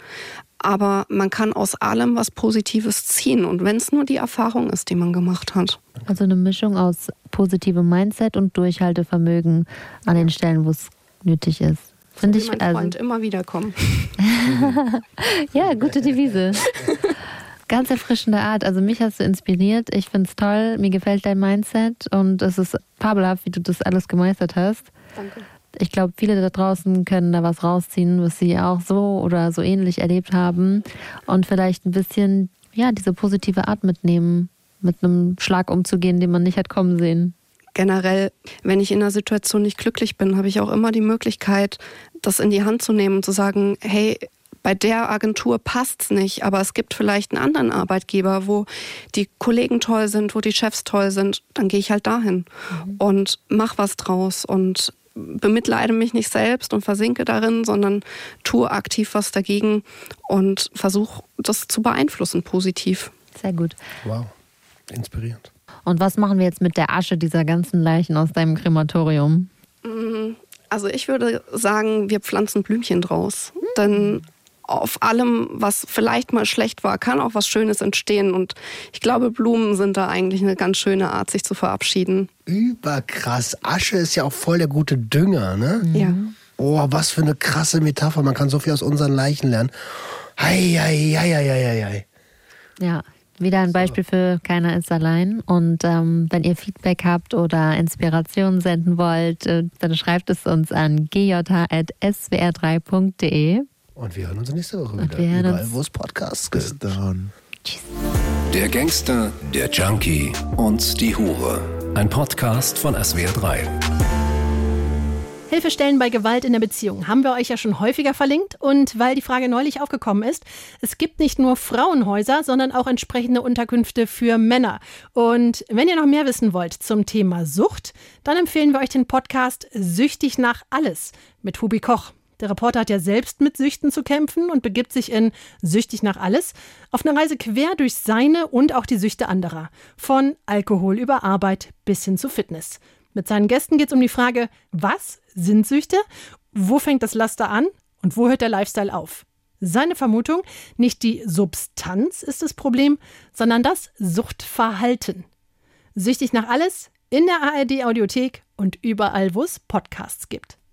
aber man kann aus allem was Positives ziehen und wenn es nur die Erfahrung ist, die man gemacht hat. Also eine Mischung aus positivem Mindset und Durchhaltevermögen an den Stellen, wo es nötig ist. Finde Wie ich, mein also, Freund immer wieder kommen. ja, gute Devise. Ganz erfrischende Art. Also mich hast du inspiriert. Ich finde es toll. Mir gefällt dein Mindset und es ist fabelhaft, wie du das alles gemeistert hast. Danke. Ich glaube, viele da draußen können da was rausziehen, was sie auch so oder so ähnlich erlebt haben und vielleicht ein bisschen, ja, diese positive Art mitnehmen, mit einem Schlag umzugehen, den man nicht hat kommen sehen. generell, wenn ich in einer Situation nicht glücklich bin, habe ich auch immer die Möglichkeit, das in die Hand zu nehmen und zu sagen, hey, bei der Agentur passt's nicht, aber es gibt vielleicht einen anderen Arbeitgeber, wo die Kollegen toll sind, wo die Chefs toll sind, dann gehe ich halt dahin mhm. und mach was draus und bemitleide mich nicht selbst und versinke darin, sondern tue aktiv was dagegen und versuche das zu beeinflussen positiv. Sehr gut. Wow, inspirierend. Und was machen wir jetzt mit der Asche dieser ganzen Leichen aus deinem Krematorium? Mm, also ich würde sagen, wir pflanzen Blümchen draus. Mhm. Denn auf allem, was vielleicht mal schlecht war, kann auch was Schönes entstehen. Und ich glaube, Blumen sind da eigentlich eine ganz schöne Art, sich zu verabschieden. Überkrass. Asche ist ja auch voll der gute Dünger, ne? Ja. Oh, was für eine krasse Metapher. Man kann so viel aus unseren Leichen lernen. Hei, hei, hei, hei, hei, hei. Ja, wieder ein Beispiel für Keiner ist allein. Und ähm, wenn ihr Feedback habt oder Inspirationen senden wollt, äh, dann schreibt es uns an gj.swr3.de. Und wir hören uns nächste Woche wieder. Überall, wo es Podcasts gibt. Bis dann. Tschüss. Der Gangster, der Junkie und die Hure. Ein Podcast von SWR3. Hilfestellen bei Gewalt in der Beziehung haben wir euch ja schon häufiger verlinkt. Und weil die Frage neulich aufgekommen ist, es gibt nicht nur Frauenhäuser, sondern auch entsprechende Unterkünfte für Männer. Und wenn ihr noch mehr wissen wollt zum Thema Sucht, dann empfehlen wir euch den Podcast Süchtig nach alles mit Hubi Koch. Der Reporter hat ja selbst mit Süchten zu kämpfen und begibt sich in Süchtig nach alles auf eine Reise quer durch seine und auch die Süchte anderer. Von Alkohol über Arbeit bis hin zu Fitness. Mit seinen Gästen geht es um die Frage, was sind Süchte? Wo fängt das Laster an? Und wo hört der Lifestyle auf? Seine Vermutung, nicht die Substanz ist das Problem, sondern das Suchtverhalten. Süchtig nach alles in der ARD Audiothek und überall, wo es Podcasts gibt.